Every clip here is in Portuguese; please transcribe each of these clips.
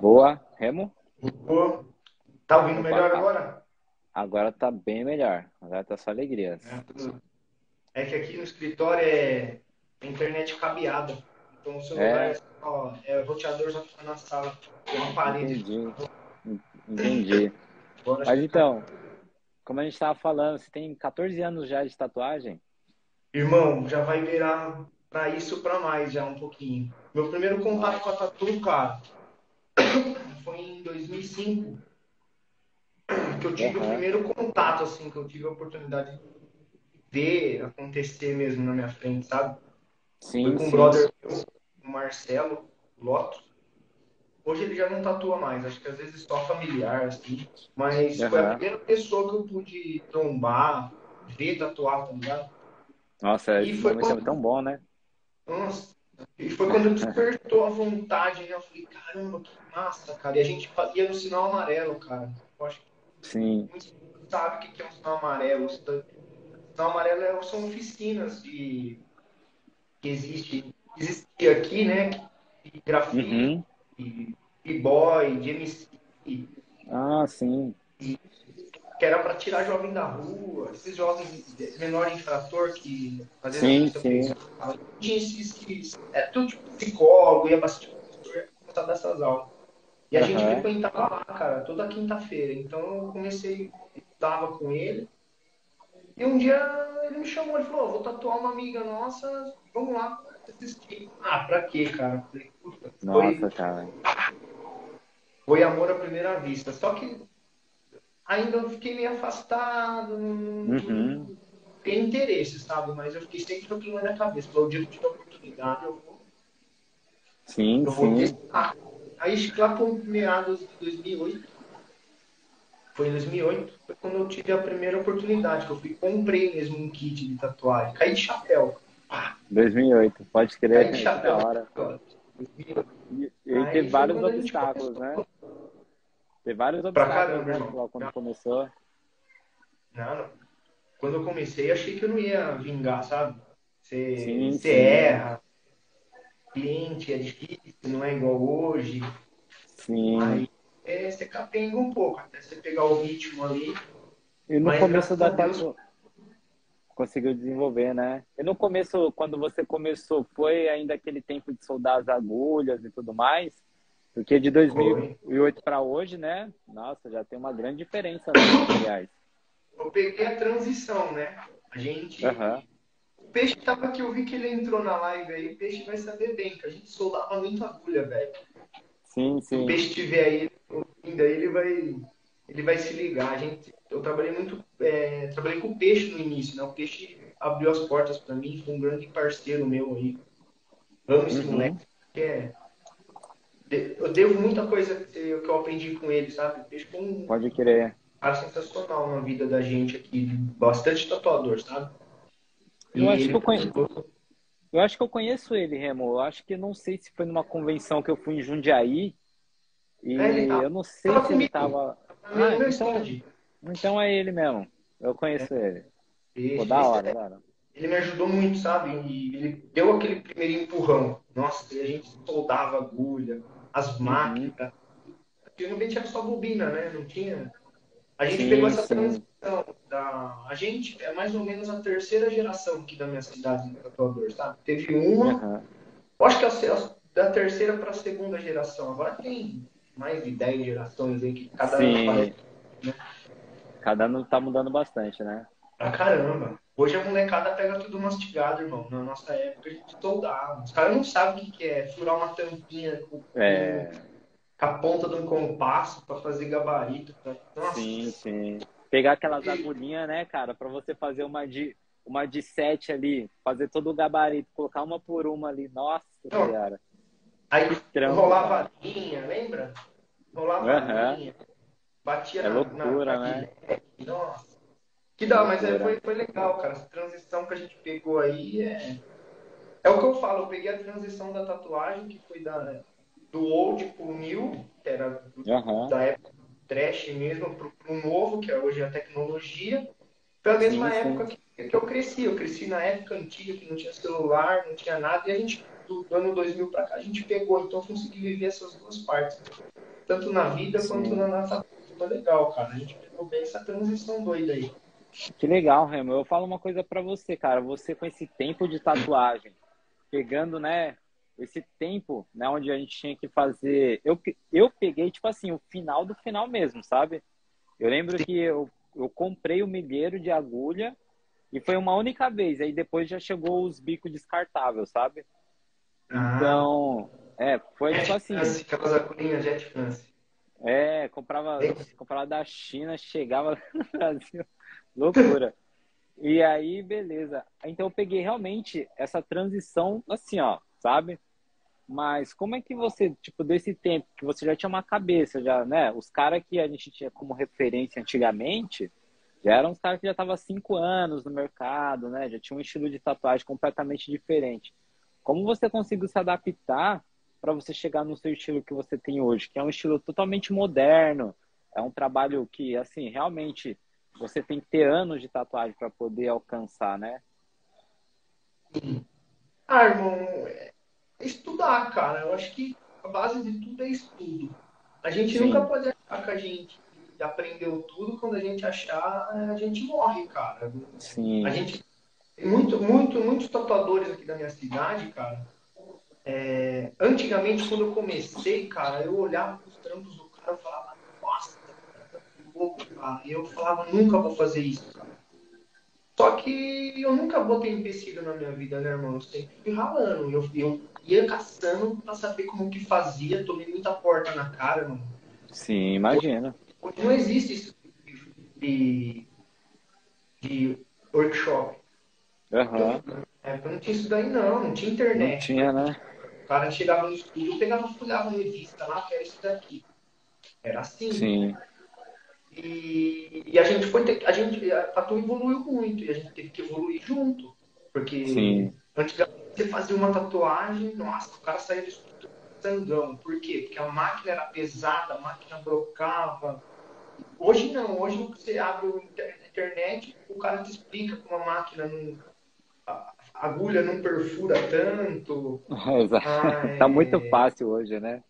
Boa, Remo? Boa. Tá ouvindo Opa, melhor tá. agora? Agora tá bem melhor. Agora tá só alegrias. É, é que aqui no escritório é internet cabeada. Então o celular É. é, só, é roteador só fica na sala. Tem uma parede. Entendi. Entendi. Mas então, como a gente tava falando, você tem 14 anos já de tatuagem? Irmão, já vai virar pra isso pra mais já um pouquinho. Meu primeiro contato com a tatu, cara, foi em 2005. Que eu tive o Aham. primeiro contato, assim, que eu tive a oportunidade de ver acontecer mesmo na minha frente, sabe? Sim, Foi com um sim. brother meu, o Marcelo Loto. Hoje ele já não tatua mais, acho que às vezes só familiar, assim. Mas foi a primeira pessoa que eu pude trombar, ver tatuar, tá ligado? Nossa, E foi é quando- tão bom, né? Nossa. E foi quando despertou a vontade, né? Eu falei, caramba, que massa, cara. E a gente ia no sinal amarelo, cara. Eu acho que Sim. sabem o que é um sinal amarelo. O sinal amarelo é- são oficinas de que existe, existia aqui, né? De grafite, Uhum. de b-boy, de MC, Ah, sim. que era para tirar jovem da rua, esses jovens menor infrator que vezes Sim, sim. tinha esses que é tudo tipo psicólogo, ia bastante professor, ia contar dessas aulas. E a gente Aham. frequentava lá, cara, toda quinta-feira. Então eu comecei, estava com ele. E um dia ele me chamou, ele falou, "Ó, vou tatuar uma amiga nossa, vamos lá assistir. Ah, pra quê, cara? Falei, puta, foi, Nossa, cara. foi amor à primeira vista. Só que ainda eu fiquei meio afastado, não Uhum. tem interesse, sabe? Mas eu fiquei sempre com aquilo na minha cabeça. Falei, o dia que eu tiver oportunidade, eu vou, Sim, eu vou sim. testar. Aí lá por meados de 2008, foi em 2008, foi quando eu tive a primeira oportunidade, que eu fui comprei mesmo um kit de tatuagem. Caí de chapéu. Pá, 2008, pode caí crer. de Que chapéu. hora. 2008. E, e Aí teve vários obstáculos, né? Teve vários Pra obstáculos, caramba, né? Quando começou. Não, não. Quando eu comecei, achei que eu não ia vingar, sabe? Você, Sim, você sim. erra, cliente é difícil, não é igual hoje. Sim. Aí é, você capenga um pouco, até você pegar o ritmo ali. E no Mas, começo da Deus- conseguiu desenvolver, né? E no começo, quando você começou, foi ainda aquele tempo de soldar as agulhas e tudo mais? Porque de 2008 para hoje, né? Nossa, já tem uma grande diferença nos materiais. Eu peguei a transição, né? A gente. Aham. O peixe tava aqui, eu vi que ele entrou na live aí. O peixe vai saber bem, que a gente soldava muito agulha, velho. Sim, Se o sim. peixe tiver aí ouvindo aí, ele vai, ele vai se ligar. A gente, eu trabalhei muito, é, trabalhei com o peixe no início, né? O peixe abriu as portas para mim, foi um grande parceiro meu aí. Amo esse Uhum. moleque, que é, eu devo muita coisa que eu que aprendi com ele, sabe? O peixe foi um Pode crer. cara sensacional na vida da gente aqui, bastante tatuador, sabe? Eu acho ele que eu conheço- Eu acho que eu conheço ele, Remo. Eu acho que não sei se foi numa convenção que eu fui em Jundiaí. E É, ele tava- eu não sei tava se ele comigo. tava. no meu Ah, então- stand. Então é ele mesmo. Eu conheço ele. Esse- Pô, da esse hora, é- da hora. ele me ajudou muito, sabe? E ele deu aquele primeiro empurrão. Nossa, e a gente soldava agulha, as máquinas. Antigamente era só bobina, né? Não tinha. A gente Sim, pegou essa sim. transição da. A gente é mais ou menos a terceira geração aqui da minha cidade de tatuador, sabe? Teve uma, eu acho que é a- da terceira para a segunda geração. Agora tem mais de 10 gerações aí que cada ano Sim. aparece Cada ano tá mudando bastante, né? pra caramba. Hoje a molecada pega tudo mastigado, irmão. Na nossa época a gente soldava. Os caras não sabem o que que é furar uma tampinha com, É, com a ponta de um compasso para fazer gabarito. Nossa, sim, sim. Pegar aquelas agulhinhas, né, cara, pra você fazer uma de, uma de sete ali, fazer todo o gabarito, colocar uma por uma ali. Nossa, Não. cara. Aí Trampo, rolava a linha, lembra? Rolava a linha. Batia É na, loucura, na, né? Nossa. Que dá, mas é, foi, foi legal, cara. Essa transição que a gente pegou aí é. É o que eu falo, eu peguei a transição da tatuagem, que foi da, do old pro new, que era Aham. da época trash mesmo, pro, pro novo, que é hoje a tecnologia. Foi a mesma Sim, sim. época que, que eu cresci. Eu cresci na época antiga, que não tinha celular, não tinha nada, e a gente, do, do ano 2000 pra cá, a gente pegou. Então eu consegui viver essas duas partes. tanto na vida Sim. quanto na nossa vida. legal, cara. A gente pegou bem essa transição doida aí. Que legal, Remo. Eu falo uma coisa para você, cara. Você com esse tempo de tatuagem, pegando, né, esse tempo, né, onde a gente tinha que fazer. Eu, eu peguei, tipo assim, o final do final mesmo, sabe? Eu lembro que eu, eu comprei o milheiro de agulha e foi uma única vez. Aí depois já chegou os bicos descartáveis, sabe? Ah. Então, é, foi tipo assim. Aquelas agulhinhas Jet France. É, comprava, comprava da China, chegava no Brasil. Loucura. E aí, beleza. Então eu peguei realmente essa transição assim, ó, sabe? Mas como é que você, tipo, desse tempo que você já tinha uma cabeça, já, né? Os caras que a gente tinha como referência antigamente, já eram os caras que já estavam há cinco anos no mercado, né? Já tinham um estilo de tatuagem completamente diferente. Como você conseguiu se adaptar para você chegar no seu estilo que você tem hoje, que é um estilo totalmente moderno, é um trabalho que, assim, realmente você tem que ter anos de tatuagem para poder alcançar, né? Ah, irmão, estudar, cara. Eu acho que a base de tudo é estudo. A gente Sim. nunca pode achar que a gente aprendeu tudo, quando a gente achar, a gente morre, cara. Sim. A gente. Muito, muito, muitos tatuadores aqui da minha cidade, cara. É, antigamente, quando eu comecei, cara, eu olhava os trampos do cara e falava, nossa, tá louco, cara. E eu falava, nunca vou fazer isso, cara. Só que eu nunca botei empecilho na minha vida, né, irmão? Eu sempre fui ralando. Eu, eu ia caçando pra saber como que fazia, tomei muita porta na cara, mano. Sim, imagina. Hoje não existe isso de, de workshop. Uhum. É, não tinha isso daí não, não tinha internet. Não tinha, né? O cara chegava no estúdio, pegava, folhava a revista lá, que era isso daqui. Era assim. Sim. E, e a gente foi ter, a gente a Tatu evoluiu muito e a gente teve que evoluir junto. Porque Sim. Antigamente você fazia uma tatuagem, nossa, o cara saía estúdio sangão. Por quê? Porque a máquina era pesada, a máquina brocava. Hoje não, hoje você abre a internet, o cara te explica como a máquina não. A agulha não perfura tanto. Exato. Tá muito fácil hoje, né?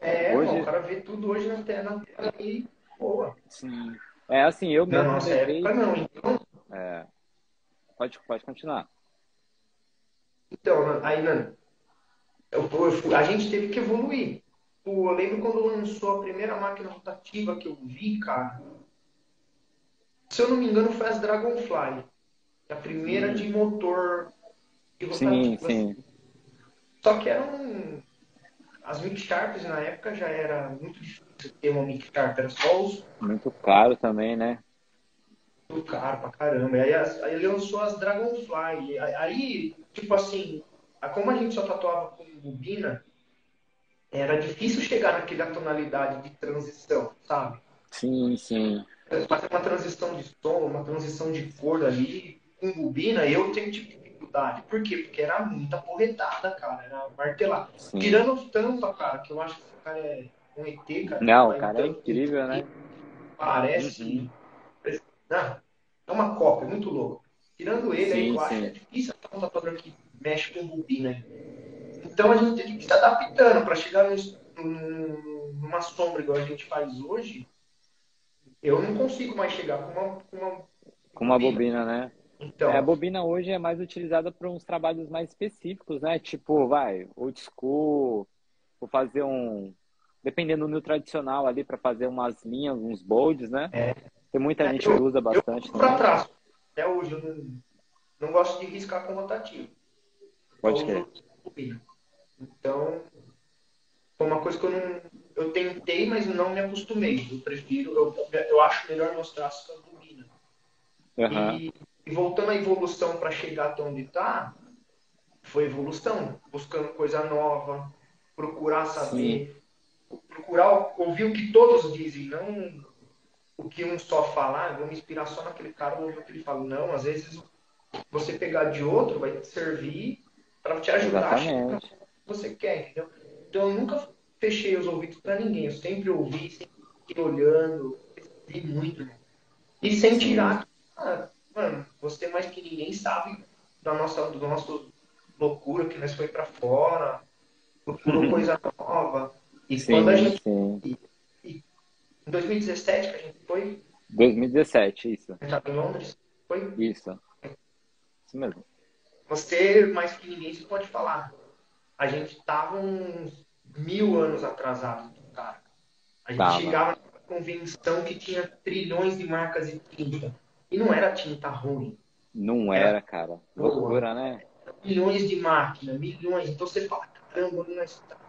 É, hoje... o cara vê tudo hoje na tela, na tela e, pô. Sim. É assim, eu mesmo. Na nossa levei... época não, então. É. Pode, pode continuar. Então, aí, eu, a gente teve que evoluir. eu lembro quando lançou a primeira máquina rotativa que eu vi, cara. Se eu não me engano, foi as Dragonfly. A primeira sim. de motor de rotativa. Sim, sim. Só que eram. As Mic Sharps na época já era muito difícil ter uma Mic Sharp, era só os. Muito caro também, né? Muito caro pra caramba. Aí, aí ele lançou as Dragonfly. Aí, tipo assim, como a gente só tatuava com bobina, era difícil chegar naquela tonalidade de transição, sabe? Sim, sim. Fazer uma transição de som, uma transição de cor ali, com bobina, eu tenho tipo dificuldade. Por quê? Porque era muita porretada, cara. Era martelar. Sim. Tirando tampa, cara, que eu acho que esse cara é um ET, cara. Não, o cara é incrível, né? Parece. Uhum. Não, é uma cópia, muito louco. Tirando ele, sim, aí, eu acho que é difícil achar um tatuador que mexe com bobina. Então a gente tem que se adaptando para chegar num, numa sombra igual a gente faz hoje. Eu não consigo mais chegar com uma, com uma, com uma bobina, né? Então, é, a bobina hoje é mais utilizada para uns trabalhos mais específicos, né? Tipo, vai, old school, vou fazer um. Dependendo do meu tradicional ali, para fazer umas linhas, uns bolds, né? É. Tem muita é, gente eu, que usa bastante. Eu para trás. Até hoje eu não, gosto de riscar com rotativo. Pode crer. Então, foi uma coisa que eu não. Eu tentei, mas não me acostumei. Eu prefiro, eu, eu acho melhor meus traços com a. Uhum. E, e, voltando à evolução para chegar até onde está, foi evolução, buscando coisa nova, procurar saber, Sim. procurar ouvir o que todos dizem, não o que um só falar, ah, vou me inspirar só naquele cara, ouvir o que ele fala. Não, às vezes você pegar de outro vai te servir para te ajudar Exatamente. a chegar que você quer, entendeu? Então eu nunca fechei os ouvidos para ninguém, eu sempre ouvi, sempre fiquei olhando, vi muito. E sem tirar, ah, mano, você mais que ninguém sabe da nossa, do nosso loucura que nós foi para fora, procurou uhum. coisa nova. E sim, quando a gente. Sim. Em 2017 que a gente foi? 2017, isso. A gente estava em Londres? Foi? Isso. Isso mesmo. Você, mais que ninguém, você pode falar. A gente estava uns mil anos atrasado, cara. A gente Tava. chegava na convenção que tinha trilhões de marcas de tinta. E não era tinta ruim. Não era, era cara. Loucura, né? Milhões de máquinas, milhões. Então você fala, caramba, não é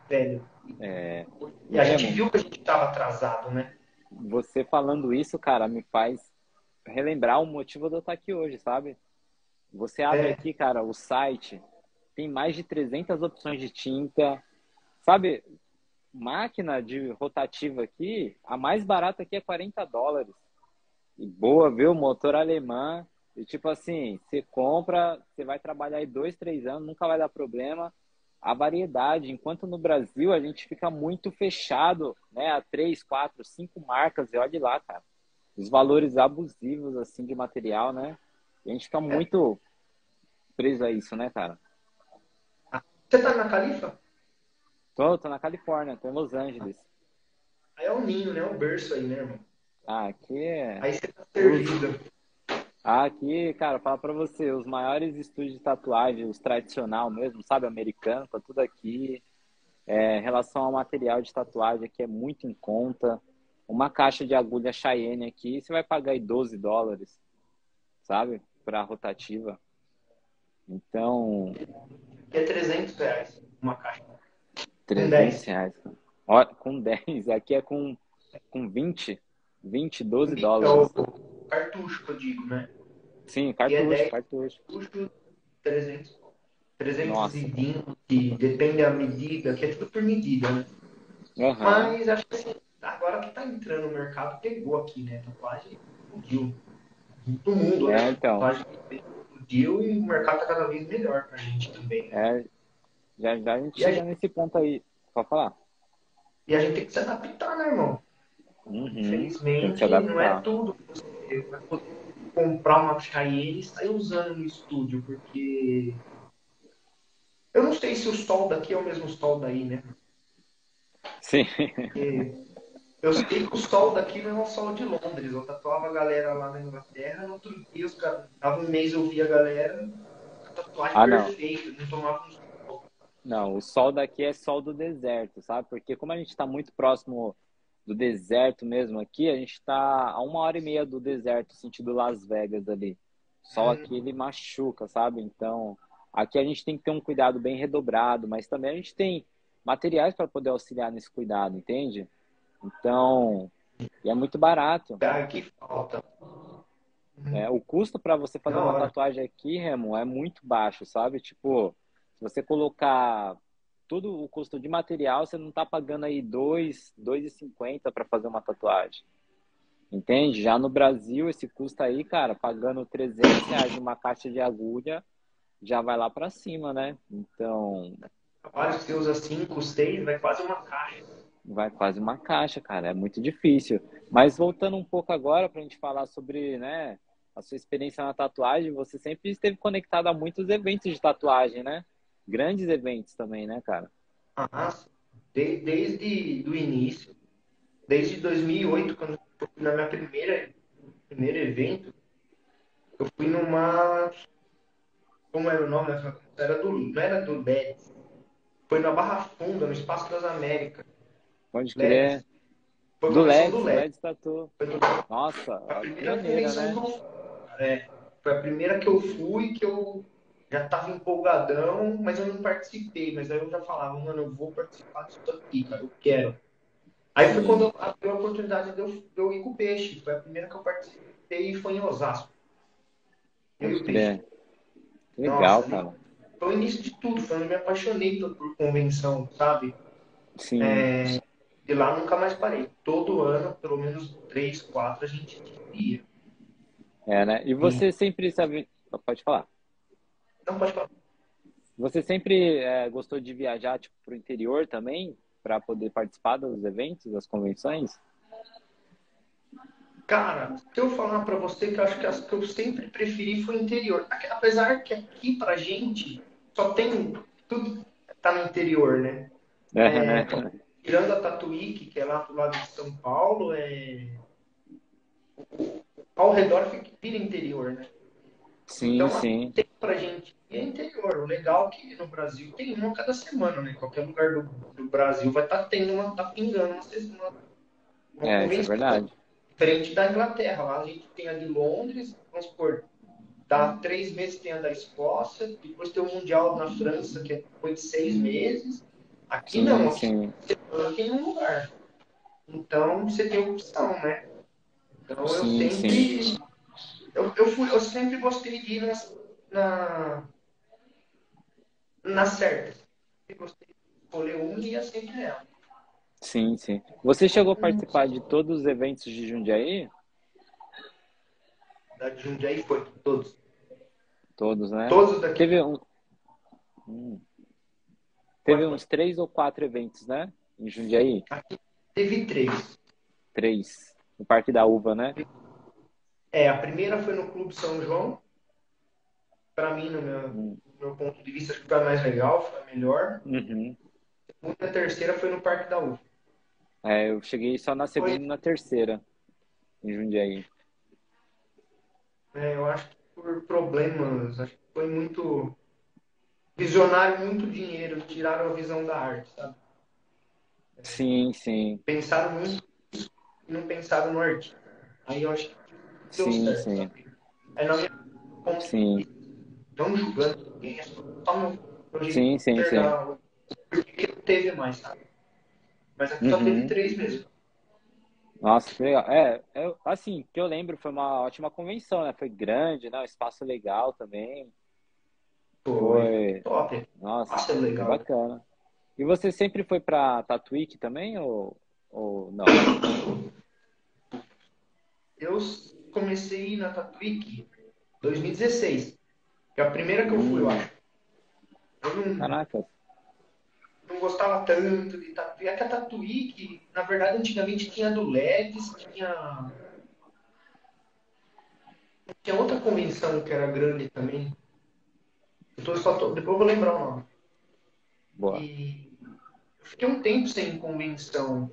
velho. É. E a gente viu que a gente estava atrasado, né? Você falando isso, cara, me faz relembrar o motivo de eu estar aqui hoje, sabe? Você abre é. aqui, cara, o site, tem mais de 300 opções de tinta. Sabe, máquina de rotativa aqui, a mais barata aqui é 40 dólares. E boa, viu? Motor alemã. E tipo assim, você compra, você vai trabalhar aí dois, três anos, nunca vai dar problema. A variedade, enquanto no Brasil a gente fica muito fechado, né? A três, quatro, cinco marcas, e olha lá, cara. Os valores abusivos, assim, de material, né? E a gente fica muito preso a isso, né, cara? Você tá na Califa? Tô, tô na Califórnia, tô em Los Angeles. Aí é o ninho, né? O berço aí, né, irmão? Ah, aqui é. Aí você tá servido. Aqui, cara, fala pra você, os maiores estúdios de tatuagem, os tradicional mesmo, sabe, americano, tá tudo aqui. É, em relação ao material de tatuagem aqui é muito em conta. Uma caixa de agulha Cheyenne aqui, você vai pagar aí 12 dólares, sabe? Pra rotativa. Então. É 300 reais uma caixa. 300 reais. Ó, com 10. Aqui é com, com 20. 20, 12 então, dólares. Cartucho que eu digo, né? Sim, cartucho, é 10, cartucho. Cartucho 300. 320, depende da medida, que é tudo por medida, né? Uhum. Mas acho que assim, agora que tá entrando no mercado, pegou aqui, né? Tatuagem explodiu. Todo mundo, é, né? Então. Tatuagem explodiu e o mercado tá cada vez melhor pra gente também. Né? É, já, já a gente e chega a gente... nesse ponto aí. Pode falar. E a gente tem que se adaptar, né, irmão? Uhum. Infelizmente, não é tudo que você vai poder comprar uma Cheyenne e sair usando no estúdio, porque eu não sei se o sol daqui é o mesmo sol daí, né? Sim. Porque eu sei que o sol daqui não é o sol de Londres. Eu tatuava a galera lá na Inglaterra, no outro dia, os caras, dava um mês eu via a galera, a tatuagem ah, perfeita, não, não tomava um não, o sol daqui é sol do deserto, sabe? Porque como a gente está muito próximo do deserto mesmo aqui, a gente está a uma hora e meia do deserto, sentido Las Vegas ali. Sol aqui ele machuca, sabe? Então, aqui a gente tem que ter um cuidado bem redobrado, mas também a gente tem materiais para poder auxiliar nesse cuidado, entende? Então, e é muito barato. Que falta. É, o custo para você fazer uma tatuagem aqui, Remo, é muito baixo, sabe? Tipo, se você colocar todo o custo de material, você não está pagando aí dois, 2,50 para fazer uma tatuagem. Entende? Já no Brasil, esse custo aí, cara, pagando 300 reais uma caixa de agulha, já vai lá para cima, né? Então. Quase você usa 5, 6, vai quase uma caixa. Vai quase uma caixa, cara. É muito difícil. Mas voltando um pouco agora para a gente falar sobre, né, a sua experiência na tatuagem, você sempre esteve conectado a muitos eventos de tatuagem, né? Grandes eventos também, né, cara? Ah, de, desde o início, desde 2008, quando eu fui na minha primeira primeiro evento, eu fui numa como era o nome? Era do, não era do LEDs. Foi na Barra Funda, no Espaço das Américas. Pode crer. Foi do LEDs, do LEDs Tatu. Nossa, a primeira né? É, foi a primeira que eu fui que eu já estava empolgadão, mas eu não participei. Mas aí eu já falava, mano, eu vou participar disso aqui, cara, eu quero. Aí foi quando eu a oportunidade de eu, de eu ir com o peixe. Foi a primeira que eu participei e foi em Osasco. Eu e o peixe. Legal, Nossa, cara. Foi o início de tudo, foi onde eu me apaixonei por, por convenção, sabe? Sim. É, de lá nunca mais parei. Todo ano, pelo menos três, quatro, a gente ia. É, né? E você Sim. sempre sabe. Pode falar. Não, pode falar. Você sempre é, gostou de viajar tipo, para o interior também, para poder participar dos eventos, das convenções? Cara, se eu falar para você que eu acho que as que eu sempre preferi foi o interior. Apesar que aqui pra gente só tem tudo tá no interior, né? É, é, tirando a Tatuíque, que é lá pro lado de São Paulo, é... ao redor fica, vira interior, né? Sim, então, sim. Tem pra gente é interior. O legal é que no Brasil tem uma cada semana, né? Qualquer lugar do, do Brasil vai estar tá tendo uma, tá pingando uma, uma, uma é, isso é verdade. Diferente da Inglaterra. Lá a gente tem a de Londres, vamos supor, dá três meses tem a da Escócia, depois tem o Mundial na França, que é depois de seis meses. Aqui sim, não, aqui sim. tem um lugar. Então você tem opção, né? Então eu sim, sempre. Sim. Eu, eu, fui, eu sempre gostei de ir nas, na, na certa. Eu gostei de escolher um e ia sempre nela. Sim, sim. Você chegou a participar de todos os eventos de Jundiaí? Da Jundiaí foi, todos. Todos, né? Todos daqui. Teve um. Hum. Teve uns três ou quatro eventos, né? Em Jundiaí? Aqui teve três. Três. No Parque da Uva, né? É, a primeira foi no Clube São João. Para mim, no meu, meu, ponto de vista, acho que foi mais legal, foi melhor. Uhum. A terceira foi no Parque da Uva. É, eu cheguei só na segunda foi... e na terceira, em Jundiaí. É, eu acho que por problemas, acho que foi muito visionário, muito dinheiro, tiraram a visão da arte, sabe? Sim, sim. Pensaram muito e não pensaram no arte. Aí eu acho que deu sim, certo, sim. Aí na minha ponto sim. não julgando ninguém, é só Sim, sim, sim. Porque teve mais, sabe? Mas aqui uhum. só teve três mesmo. Nossa, que legal. É, é, assim, que eu lembro, foi uma ótima convenção, né? Foi grande, né? Um espaço legal também. Foi. foi... Top. Nossa, Nossa legal. bacana. E você sempre foi pra Tatuíque também ou, ou não? Eu comecei na Tatuíque 2016. Que é a primeira que eu fui, eu acho. Eu não... Caraca não gostava tanto de tatuí. É que a tatuí, que na verdade antigamente tinha do LEDs, tinha. Tinha outra convenção que era grande também. Eu tô só tô... Depois eu vou lembrar o nome. Boa. E eu fiquei um tempo sem convenção.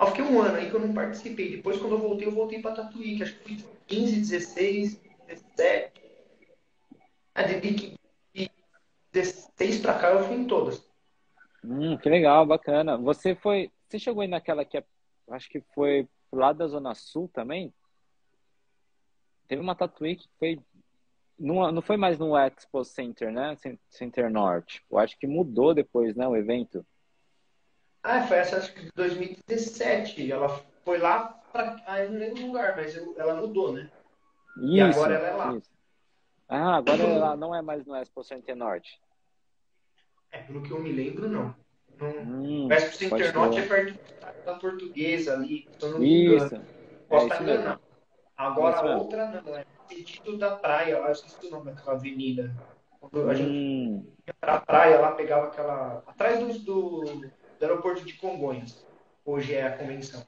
Eu fiquei um ano aí que eu não participei. Depois, quando eu voltei, eu voltei para Tatuí, que acho que foi 15, 16, 17. É, de, 16 para cá eu fui em todas. Hum, que legal, bacana. Você foi. Você chegou aí naquela que é, acho que foi lá da Zona Sul também? Teve uma tatuí que foi. Não, não foi mais no Expo Center, né? Center Norte. Eu acho que mudou depois, né? O evento. Ah, foi essa acho que de 2017. Ela foi lá para. Ah, eu não lembro o lugar, mas ela mudou, né? Isso, e agora ela é lá. Isso. Ah, agora ela não é mais no Expo Center Norte. É, pelo que eu me lembro, não. não... Hum, o Expo Center Norte é perto da portuguesa ali, eu engano. Isso. Posso é estar. Agora é a outra não, é sentido da praia, eu esqueci o nome daquela avenida. Quando a gente hum. ia pra praia lá, pegava aquela. Atrás do, do, do aeroporto de Congonhas. Hoje é a convenção.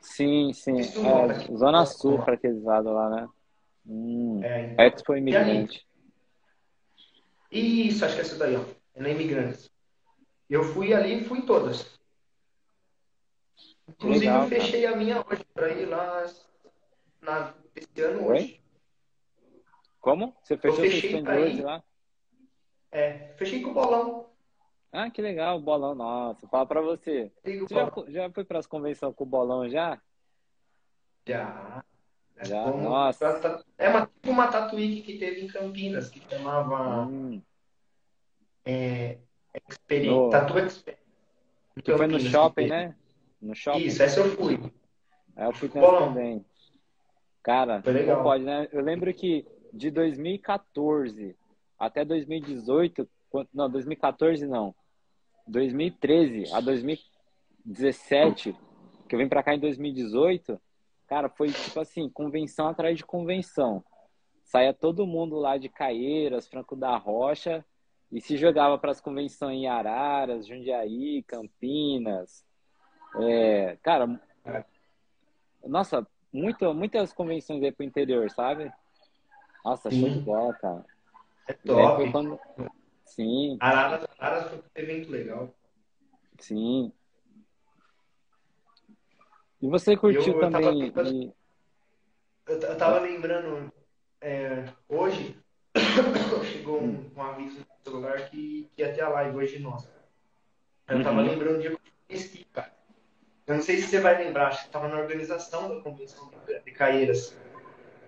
Sim, sim. É, Zona Sul, lados lá, né? Hum, é, então, Expo Imigrante. Isso, acho que é essa daí, ó. É na Imigrantes. Eu fui ali e fui em todas. Inclusive, Legal, fechei cara. a minha hoje para ir lá na, esse ano Oi? hoje. Como? Você fechou pra hoje lá? É, fechei com o bolão. Ah, que legal, o bolão, nossa. Fala pra você. Você já, já foi pras convenções com o bolão já? Já. Já, Como, nossa. É uma, tipo uma tatuí que teve em Campinas, que chamava hum. é, Experience, Tatu Experience. Que foi no shopping, né? No shopping. Isso, essa eu fui. É, eu fui também. Cara, não pode, né? Eu lembro que de 2014 até 2018, não, 2014 não, 2013 a 2017, que eu vim pra cá em 2018, Cara, foi tipo assim, convenção atrás de convenção. Saía todo mundo lá de Caieiras, Franco da Rocha, e se jogava para as convenções em Araras, Jundiaí, Campinas. É, cara, nossa, muito, muitas convenções aí pro interior, sabe? Nossa, show de bola, cara. É top. Quando... Sim. Araras, Araras foi um evento legal. Sim. E você curtiu eu, eu também? Tava, e... eu, tava lembrando, é, hoje chegou um, um, aviso no celular que, que ia ter a live hoje nossa. Eu uhum. tava lembrando um dia que eu conheci, cara. Eu não sei se você vai lembrar, acho que tava na organização da convenção de Caeiras.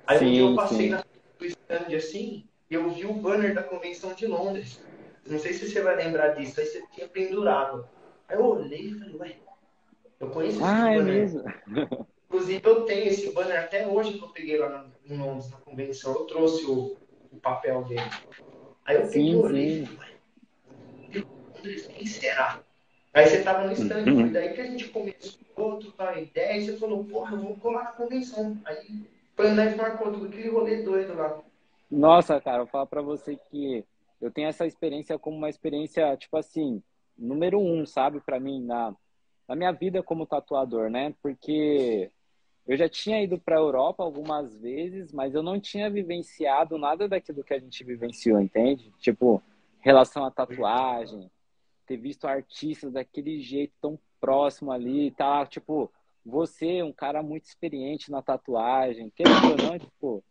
Aí sim, um dia eu passei sim. na do stand assim, e eu vi o banner da convenção de Londres. Não sei se você vai lembrar disso, aí você tinha pendurado. Aí eu olhei e falei, ué, eu conheço esse ah, banner. é mesmo? Inclusive, eu tenho esse banner até hoje que eu peguei lá em Londres, na convenção. Eu trouxe o, o papel dele. Aí eu peguei o olhei quem será? Aí você tava no stand, uhum. daí que a gente começou a trocar ideia, e você falou, porra, eu vou colar na convenção. Aí foi nós marcou tudo aquele rolê doido lá. Nossa, cara, eu falar pra você que eu tenho essa experiência como uma experiência, tipo assim, número um, sabe, para mim, na, na minha vida como tatuador, né? Porque eu já tinha ido para a Europa algumas vezes, mas eu não tinha vivenciado nada daquilo que a gente vivenciou, entende? Tipo, relação à tatuagem, ter visto artistas daquele jeito tão próximo ali, tá? Tipo, você, um cara muito experiente na tatuagem, querendo ou não, tipo,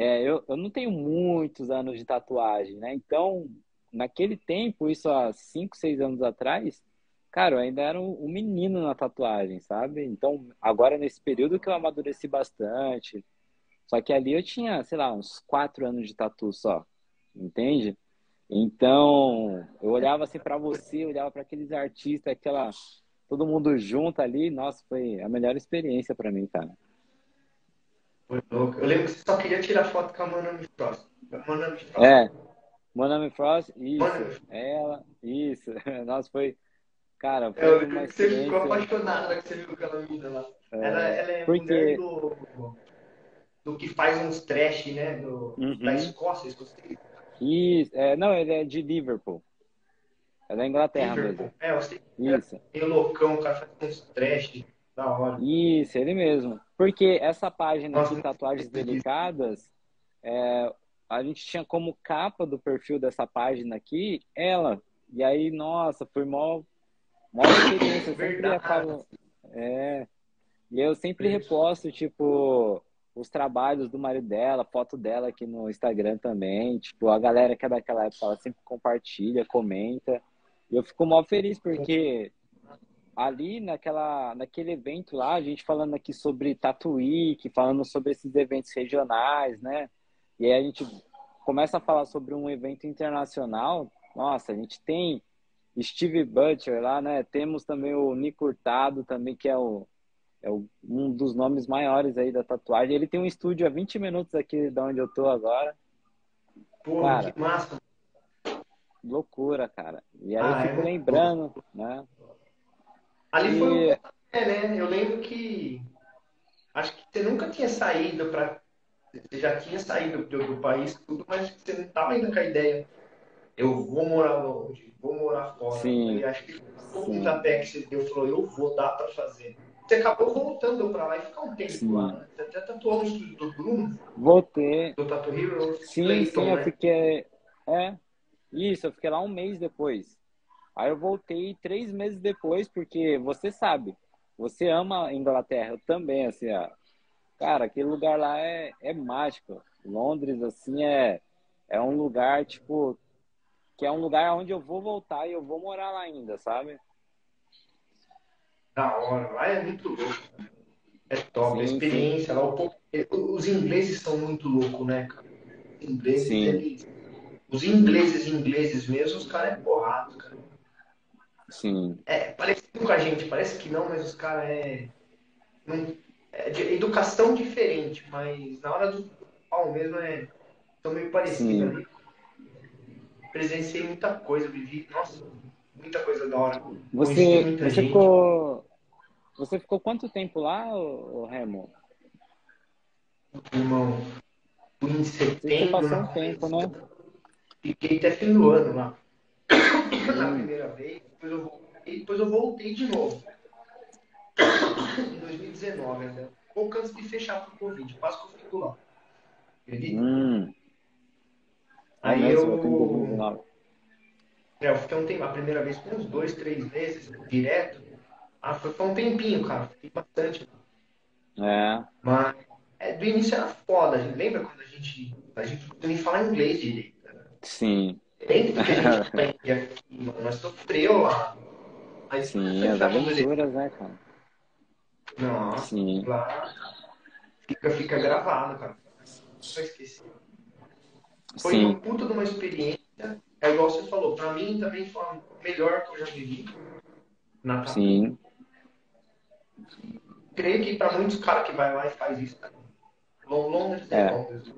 é, eu, eu não tenho muitos anos de tatuagem, né? Então, naquele tempo, isso há 5, 6 anos atrás, cara, eu ainda era um, um, menino na tatuagem, sabe? Então, agora nesse período que eu amadureci bastante. Só que ali eu tinha, sei lá, uns 4 anos de tatu só, entende? Então, eu olhava assim para você, olhava para aqueles artistas, aquela todo mundo junto ali, nossa, foi a melhor experiência para mim, cara. Foi louco. Eu lembro que você só queria tirar foto com a Manami Frost. Manami Frost. É, Manami Frost, isso. Manami. Ela, isso. Nossa, foi. Cara, foi eu uma experiência... Você ficou apaixonada que você viu aquela menina lá. É, ela, ela é porque... do, do que faz uns trash, né? Do, uhum. Da Escócia, escocês. Isso, é, não, ele é de Liverpool. É da Inglaterra Liverpool. mesmo. É, eu sei. Isso. É, loucão, o cara faz uns trash. Da hora. Isso, ele mesmo. Porque essa página Nossa, de tatuagens delicadas, é, a gente tinha como capa do perfil dessa página aqui ela. E aí, nossa, foi mó, mó experiência. Sempre falo, é. E eu sempre reposto, tipo, os trabalhos do marido dela, foto dela aqui no Instagram também. Tipo, a galera que é daquela época, ela sempre compartilha, comenta. E eu fico mó feliz porque ali naquela, naquele evento lá, a gente falando aqui sobre Tatuí, falando sobre esses eventos regionais, né? E aí a gente começa a falar sobre um evento internacional. Nossa, a gente tem Steve Butcher lá, né? Temos também o Nico Hurtado também, que é o é um dos nomes maiores aí da tatuagem. Ele tem um estúdio a 20 minutos aqui de onde eu tô agora. Pô, cara, que massa! Loucura, cara. E aí ah, eu fico é lembrando, né? Ali e... foi um é, né? Eu lembro que acho que você nunca tinha saído para você já tinha saído do, do país tudo, mas você não estava ainda com a ideia. Eu vou morar longe, vou morar fora. Sim. E acho que o pontapé que você deu falou, eu vou dar para fazer. Você acabou voltando para lá e ficou um tempo sim. lá, né? Você até tatuou no estúdio do Bruno. Voltei. Do Tattoo Hero. Sim, Clayton, sim, eu né? fiquei. É. Isso, eu fiquei lá um mês depois. Aí eu voltei três meses depois, porque você sabe, você ama a Inglaterra, eu também, assim, ó. Cara, aquele lugar lá é, é mágico. Londres, assim, é, é um lugar, tipo, que é um lugar onde eu vou voltar e eu vou morar lá ainda, sabe? Da hora, lá é muito louco. É top, sim, a experiência sim. lá. Os ingleses são muito loucos, né, cara? Os ingleses, eles, os ingleses ingleses mesmo, os caras é porrado, cara. Sim. É, parece com a gente, parece que não, mas os caras é, é de educação diferente, mas na hora do pau mesmo é tão meio parecido ali. Presenciei muita coisa, vivi, nossa, muita coisa da hora. Você, você ficou. Você ficou quanto tempo lá, Remo? Irmão, em setembro. Você passou um tempo, né? Fiquei até fim do ano lá. Na primeira vez depois eu voltei, depois eu voltei de novo. em 2019 ainda. Pouco antes de fechar pro Covid, quase que eu fico lá. Acredita? Hum. Aí eu. É, eu fiquei um tempo, a primeira vez com uns dois, três meses, direto. Ah, foi, foi um tempinho, cara. Fiquei bastante. É. Mas é, do início era foda. A gente, lembra quando a gente. A gente nem fala inglês direito. Né? Sim. Lembra que a gente aprende aqui, mano? Nós sofreu lá. Mas, Sim, as aventuras, né, cara? Nossa, Sim. lá fica, fica gravado, cara. Vai esquecer. Foi Sim. uma puta de uma experiência. É igual você falou, pra mim também foi a melhor que eu já vivi. Na Sim. Creio que para muitos caras que vai lá e faz isso, né? Londres é, é Londres.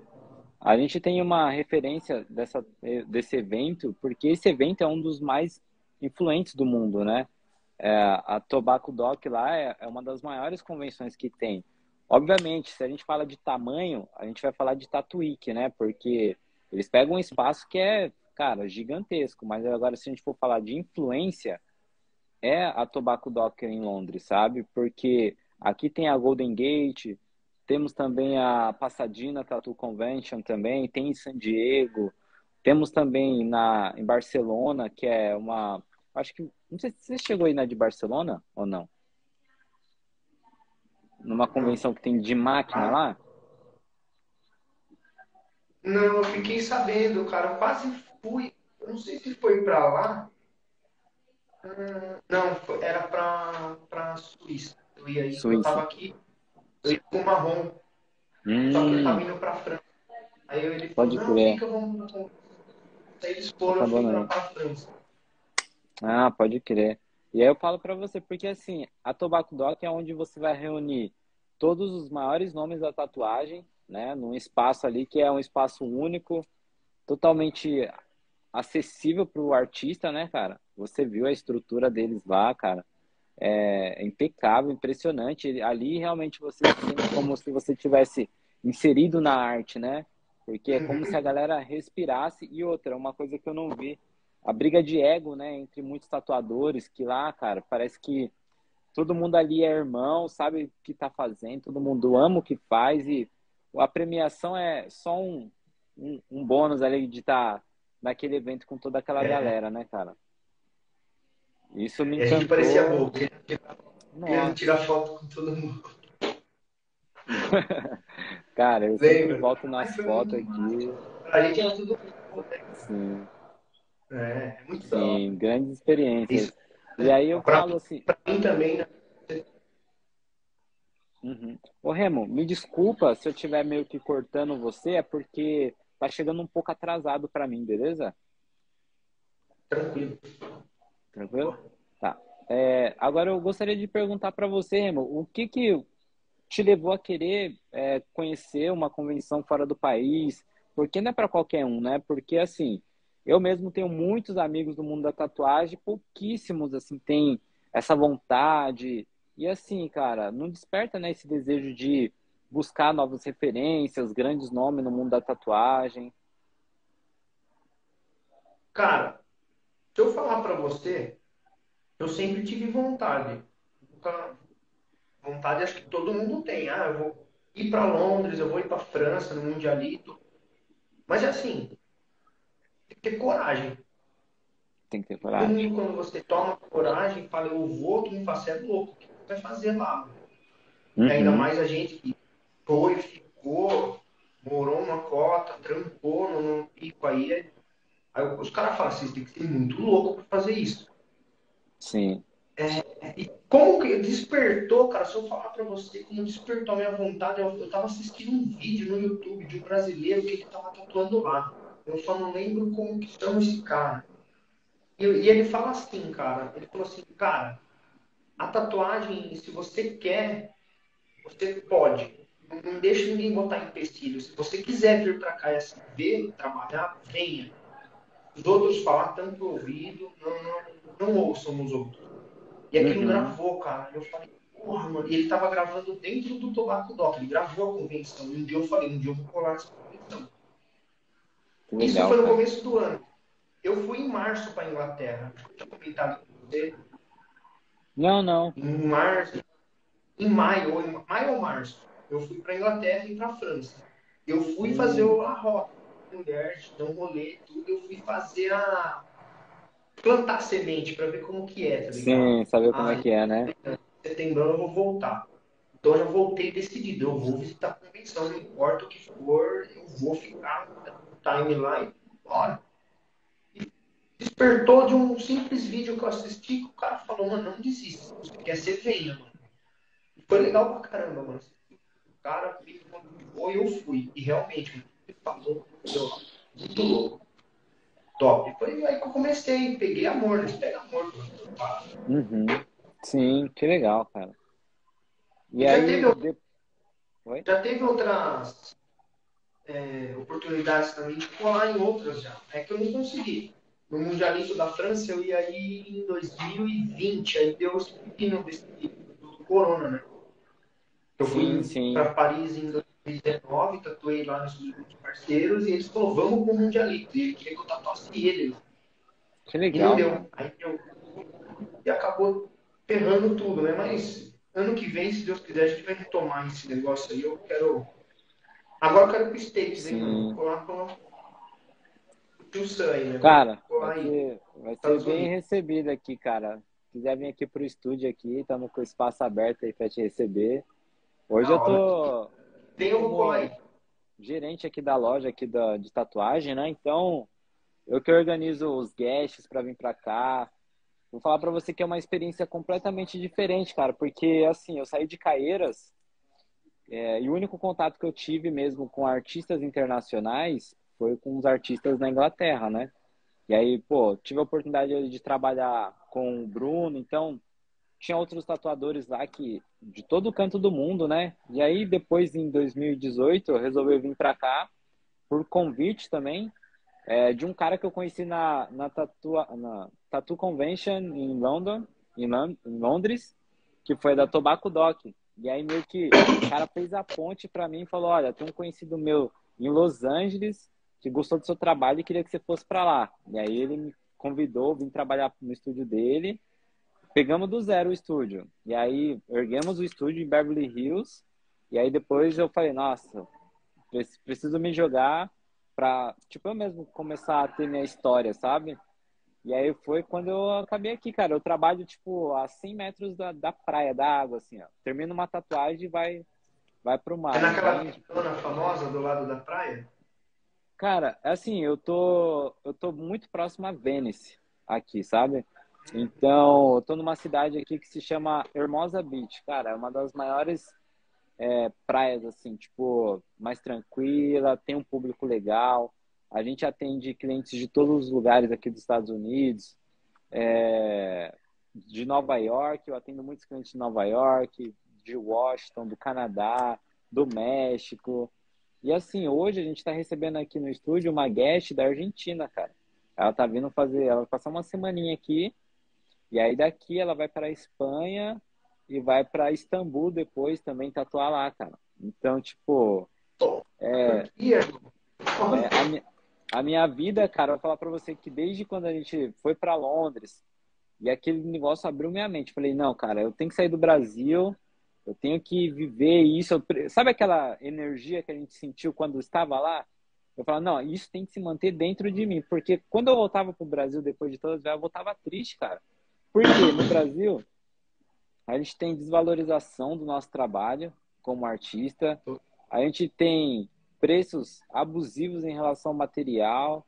A gente tem uma referência dessa, desse evento, porque esse evento é um dos mais influentes do mundo, né? É, a Tobacco Dock lá é, é, uma das maiores convenções que tem. Obviamente, se a gente fala de tamanho, a gente vai falar de Tatuíque, né? Porque eles pegam um espaço que é, cara, gigantesco. Mas agora, se a gente for falar de influência, é a Tobacco Dock em Londres, sabe? Porque aqui tem a Golden Gate, temos também a Pasadena Tattoo Convention também, tem em San Diego, temos também na, em Barcelona, que é uma. Acho que. Não sei se você chegou aí na de Barcelona ou não. Numa convenção que tem de máquina lá? Não, eu fiquei sabendo, cara. Eu quase fui. Eu não sei se foi pra lá. Hum, não, era pra, pra Suíça. Eu ia aí, Suíça. eu tava aqui. Ia com marrom. Hum. Só que eu tava indo pra França. Aí ele falou, Pode crer. fica, vamos. Aí eles foram, tá pra França. Ah, pode crer. E aí eu falo para você, porque assim, a Tobacco Dock é onde você vai reunir todos os maiores nomes da tatuagem, né, num espaço ali que é um espaço único, totalmente acessível para o artista, né, cara? Você viu a estrutura deles lá, cara? É impecável, impressionante. Ali realmente você se sente como se você tivesse inserido na arte, né? Porque é como se a galera respirasse. E outra, uma coisa que eu não vi a briga de ego, né, entre muitos tatuadores, que lá, cara, parece que todo mundo ali é irmão, sabe o que tá fazendo, todo mundo ama o que faz e a premiação é só um, um, um bônus ali de estar tá naquele evento com toda aquela é. galera, né, cara? Isso me encantou. a gente parecia bobo, querendo tirar foto com todo mundo. cara, eu Lembra? sempre volto nas fotos aqui. A gente era tudo... Sim. É, é muito Sim, grandes experiências. Isso. E aí eu pra, falo assim. Pra mim também, né? Uhum. Ô Remo, me desculpa se eu estiver meio que cortando você, é porque tá chegando um pouco atrasado para mim, beleza? Tranquilo. Tranquilo? Tá. É, agora eu gostaria de perguntar para você, Remo, o que que te levou a querer é, conhecer uma convenção fora do país? Porque não é para qualquer um, né? Porque assim, eu mesmo tenho muitos amigos do mundo da tatuagem, pouquíssimos assim têm essa vontade. E assim, cara, não desperta né, esse desejo de buscar novas referências, grandes nomes no mundo da tatuagem. Cara, se eu falar para você, eu sempre tive vontade. Vontade acho que todo mundo tem. Ah, eu vou ir para Londres, eu vou ir para França no Mundialito. Mas é assim, ter coragem. Tem que ter coragem. E quando você toma coragem, fala, eu vou, tu não faz, é louco. O que você vai fazer lá? Uhum. E ainda mais a gente que foi, ficou, morou numa cota, trampou num pico aí. Aí os caras falam assim, tem que ser muito louco para fazer isso. Sim. É, e como que despertou, cara, se eu falar para você como despertou a minha vontade, eu, eu tava assistindo um vídeo no YouTube de um brasileiro que ele tava tatuando lá. Eu só não lembro como que chama esse cara. E, e ele fala assim, cara. Ele falou assim, cara, a tatuagem, se você quer, você pode. Não deixa ninguém botar empecilho. Se você quiser vir para cá e assim, ver, trabalhar, venha. Os outros falam tanto ouvido, não, não, não ouçam os outros. E aquilo uhum. gravou, cara. Eu falei, porra, mano. E ele tava gravando dentro do Tobacco Doc. Ele gravou a convenção. Um dia eu falei, um dia eu vou colar essa convenção. Legal, Isso foi no cara. começo do ano. Eu fui em março para Inglaterra. Eu tinha comentado com você. Não, não. Em março. Em maio, ou em maio ou março, eu fui para Inglaterra e para França. Eu fui hum. fazer a rota mulher, dar um rolê, tudo. Eu fui fazer a plantar semente para ver como que é, tá ligado? Sim, saber como é que é, né? Setembro eu vou voltar. Então eu voltei decidido, eu vou visitar a convenção, não importa o que for, eu vou ficar no time lá e bora. E despertou de um simples vídeo que eu assisti que o cara falou, mano, não desista, se você quer ser, venha, mano. E foi legal pra caramba, mano. O cara me e eu fui. E realmente, mano, falou, muito louco. Top. Foi aí que eu comecei, peguei amor, né? Pega amor. Uhum. Sim, que legal, cara. E já, aí, teve, de... já teve outras é, oportunidades também de colar em outras já. É que eu não consegui. No Mundialito da França eu ia ir em 2020, aí deu esse pepino do Corona, né? Eu fui para Paris em 2019, tatuei lá nos parceiros e eles falaram, vamos pro Mundialito. E ele queria que eu tatuasse ele. Que legal. E deu. Aí eu... E acabou ferrando tudo, né? Mas ano que vem, se Deus quiser, a gente vai retomar esse negócio aí. Eu quero. Agora eu quero pro States, hein? Colar com o tio Sam aí, né? Cara, vai ser, vai ser bem recebido aqui, cara. Se quiser vir aqui pro estúdio aqui, estamos com o espaço aberto aí para te receber. Hoje eu tô. Tem um como gerente aqui da loja aqui da, de tatuagem, né? Então, eu que organizo os guests para vir para cá, Vou falar para você que é uma experiência completamente diferente, cara, porque assim, eu saí de Caeiras é, e o único contato que eu tive mesmo com artistas internacionais foi com os artistas na Inglaterra, né? E aí, pô, tive a oportunidade de trabalhar com o Bruno, então tinha outros tatuadores lá que de todo canto do mundo, né? E aí depois em 2018 eu resolvi vir para cá por convite também é, de um cara que eu conheci na, na, tatua, na Tattoo Convention em London, em, em Londres, que foi da Tobacco Doc. E aí meio que o cara fez a ponte para mim e falou, olha, tem um conhecido meu em Los Angeles que gostou do seu trabalho e queria que você fosse para lá. E aí ele me convidou, vim trabalhar no estúdio dele. Pegamos do zero o estúdio. E aí erguemos o estúdio em Beverly Hills. E aí depois eu falei, nossa, preciso me jogar pra, tipo, eu mesmo começar a ter minha história, sabe? E aí foi quando eu acabei aqui, cara. Eu trabalho, tipo, a 100 metros da, da praia, da água, assim, ó. Termino uma tatuagem e vai, vai pro mar. É naquela zona famosa do lado da praia? Cara, assim, eu tô, eu tô muito próximo a Venice, aqui, sabe? Então, eu tô numa cidade aqui que se chama Hermosa Beach, cara. É uma das maiores é, praias assim, tipo, mais tranquila, tem um público legal. A gente atende clientes de todos os lugares aqui dos Estados Unidos, é, de Nova York, eu atendo muitos clientes de Nova York, de Washington, do Canadá, do México. E assim, hoje a gente está recebendo aqui no estúdio uma guest da Argentina, cara. Ela tá vindo fazer, ela vai passar uma semaninha aqui, e aí daqui ela vai para a Espanha, e vai para Istambul depois também tatuar lá, cara. Então, tipo, é, é a, minha, a, minha, vida, cara, vou falar para você que desde quando a gente foi para Londres e aquele negócio abriu minha mente, falei, não, cara, eu tenho que sair do Brasil, eu tenho que viver isso. Eu, sabe aquela energia que a gente sentiu quando estava lá? Eu falava, não, isso tem que se manter dentro de mim, porque quando eu voltava pro Brasil depois de todas, eu voltava triste, cara. Porque no Brasil a gente tem desvalorização do nosso trabalho como artista, a gente tem preços abusivos em relação ao material.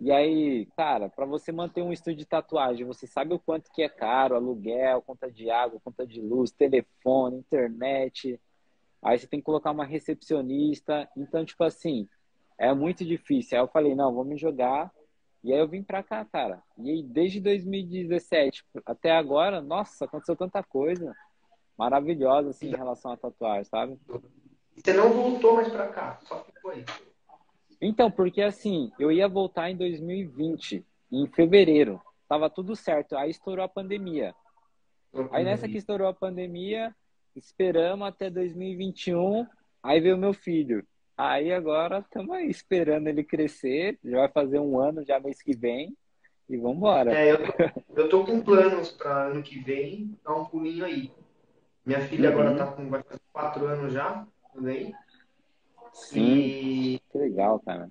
E aí, cara, para você manter um estúdio de tatuagem, você sabe o quanto que é caro, aluguel, conta de água, conta de luz, telefone, internet. Aí você tem que colocar uma recepcionista. Então, tipo assim, é muito difícil. Aí eu falei, não, vou me jogar e aí eu vim pra cá, cara. E aí, desde 2017 até agora, nossa, aconteceu tanta coisa maravilhosa, assim, em relação à tatuagem, sabe? Você não voltou mais pra cá, só ficou aí. Então, porque assim, eu ia voltar em 2020, em fevereiro. Tava tudo certo. Aí estourou a pandemia. Aí nessa que estourou a pandemia, esperamos até 2021. Aí veio meu filho. Aí agora estamos aí esperando ele crescer. Já vai fazer um ano já mês que vem. E vamos embora. É, eu, eu tô com planos para ano que vem dar um pulinho aí. Minha filha uhum. agora tá com vai fazer quatro anos já também. Sim. E... Que legal, cara.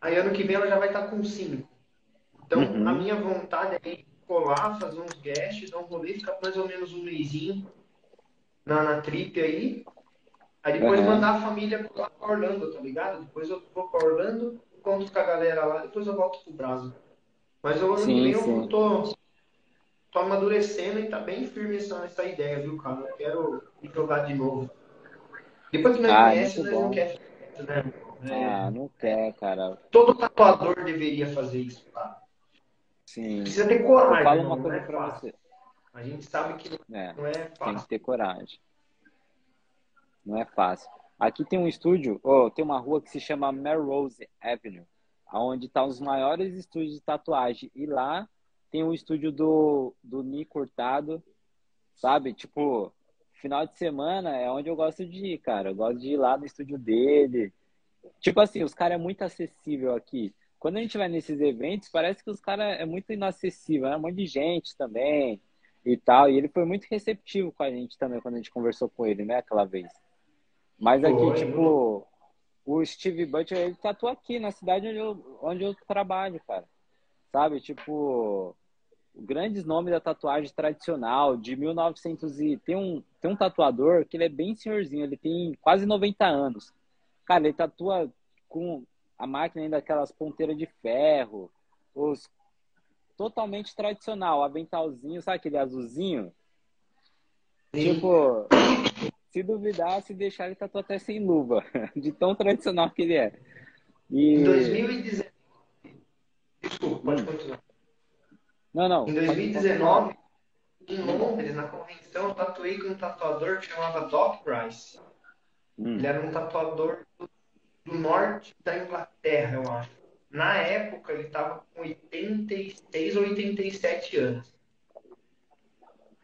Aí ano que vem ela já vai estar tá com cinco. Então, uhum. a minha vontade é ir colar, fazer uns guests, dar um rolê, ficar mais ou menos um mêsinho na, na trip aí. Aí depois uhum. mandar a família pra Orlando, tá ligado? Depois eu vou pra Orlando, encontro com a galera lá, depois eu volto pro Brasil. Mas eu ano sim, que eu tô, tô amadurecendo e tá bem firme essa, essa ideia, viu, cara? Eu quero me jogar de novo. Depois que me ah, conhece, né, não quer né? É, ah, não quer, cara. Todo tatuador deveria fazer isso, tá? Sim. Precisa ter coragem. Fala uma coisa é pra você. A gente sabe que é, não é fácil. Tem que ter coragem. Não é fácil. Aqui tem um estúdio, oh, tem uma rua que se chama Melrose Avenue, onde estão tá os maiores estúdios de tatuagem. E lá tem um estúdio do, do Nico Hurtado, sabe? Tipo, final de semana é onde eu gosto de ir, cara. Eu gosto de ir lá no estúdio dele. Tipo assim, os caras é muito acessível aqui. Quando a gente vai nesses eventos, parece que os caras é muito inacessível, é um monte de gente também e tal. E ele foi muito receptivo com a gente também quando a gente conversou com ele, né, aquela vez. Mas aqui, tipo, o Steve Butcher, ele tatua aqui na cidade onde eu, onde eu trabalho, cara. Sabe? Tipo, grandes nomes da tatuagem tradicional de 1900 e tem um tem um tatuador que ele é bem senhorzinho, ele tem quase 90 anos. Cara, ele tatua com a máquina ainda aquelas ponteiras de ferro, os totalmente tradicional, aventalzinho, sabe aquele azulzinho? Sim. Tipo, se duvidar, se deixar, ele tatua até sem luva, de tão tradicional que ele é. E... Em 2019. Desculpa, pode hum. continuar. Não, não. Em 2019, em Londres, na convenção, eu tatuei com um tatuador que chamava Doc Price. Hum. Ele era um tatuador do, do norte da Inglaterra, eu acho. Na época, ele estava com 86 ou 87 anos.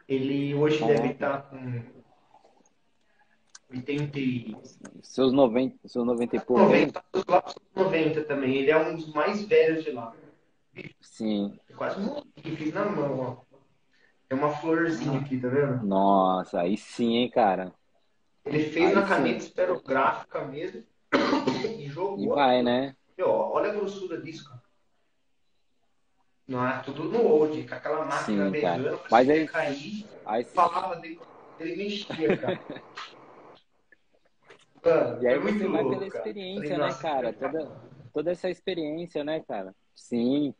Ele hoje ah, deve estar tá com 80 e... Seus 90, seus 90 e pouco. 90, 90 também. Ele é um dos mais velhos de lá. Sim. Eu quase morri, fiz na mão, ó. Tem uma florzinha aqui, tá vendo? Nossa, aí sim, hein, cara. Ele fez aí na caneta esperográfica mesmo e jogou. E vai, né? E, ó, olha a grossura disso, cara. Não é tudo no old, com aquela máquina beijando, Mas aí, cair, aí falava dele, ele mexia, cara. Mano, e aí é você vai louco, pela experiência, cara. né, cara? Toda, toda essa experiência, né, cara? Sim.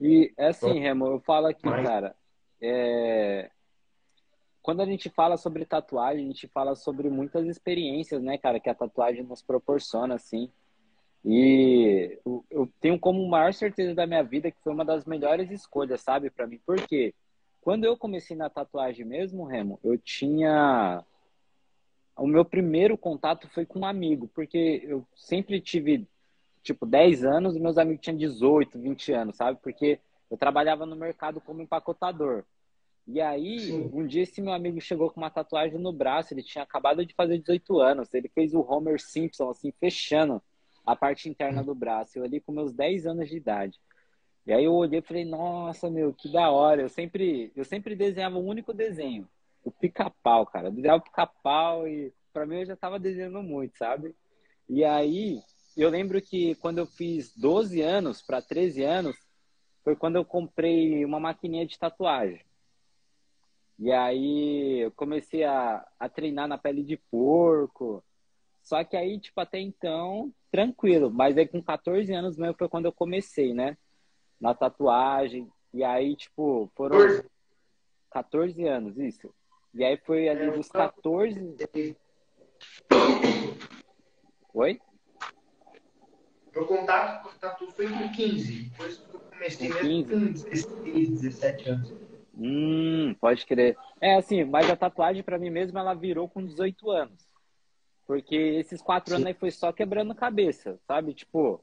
E é assim, Remo, eu falo aqui, Mas... cara, é... quando a gente fala sobre tatuagem, a gente fala sobre muitas experiências, né, cara, que a tatuagem nos proporciona, assim. E eu tenho como maior certeza da minha vida que foi uma das melhores escolhas, sabe, para mim. Por quê? Quando eu comecei na tatuagem mesmo, Remo, eu tinha o meu primeiro contato foi com um amigo, porque eu sempre tive tipo 10 anos e meus amigos tinham 18, 20 anos, sabe? Porque eu trabalhava no mercado como empacotador. E aí, Sim. um dia esse meu amigo chegou com uma tatuagem no braço, ele tinha acabado de fazer 18 anos, ele fez o Homer Simpson, assim, fechando a parte interna do braço. Eu ali com meus 10 anos de idade. E aí eu olhei e falei, nossa, meu, que da hora. Eu sempre, eu sempre desenhava um único desenho, o pica-pau, cara. Eu desenhava o pica-pau e para mim eu já tava desenhando muito, sabe? E aí, eu lembro que quando eu fiz 12 anos para 13 anos, foi quando eu comprei uma maquininha de tatuagem. E aí eu comecei a, a treinar na pele de porco. Só que aí, tipo, até então, tranquilo. Mas aí com 14 anos mesmo foi quando eu comecei, né? Na tatuagem. E aí, tipo, foram 14 anos, isso. E aí foi ali dos 14. Oi? Meu contato com o tatu foi com 15. Depois eu comecei mesmo com 16, 17 anos. Hum, pode crer. É assim, mas a tatuagem para mim mesmo ela virou com 18 anos. Porque esses quatro Sim. anos aí foi só quebrando cabeça, sabe? Tipo,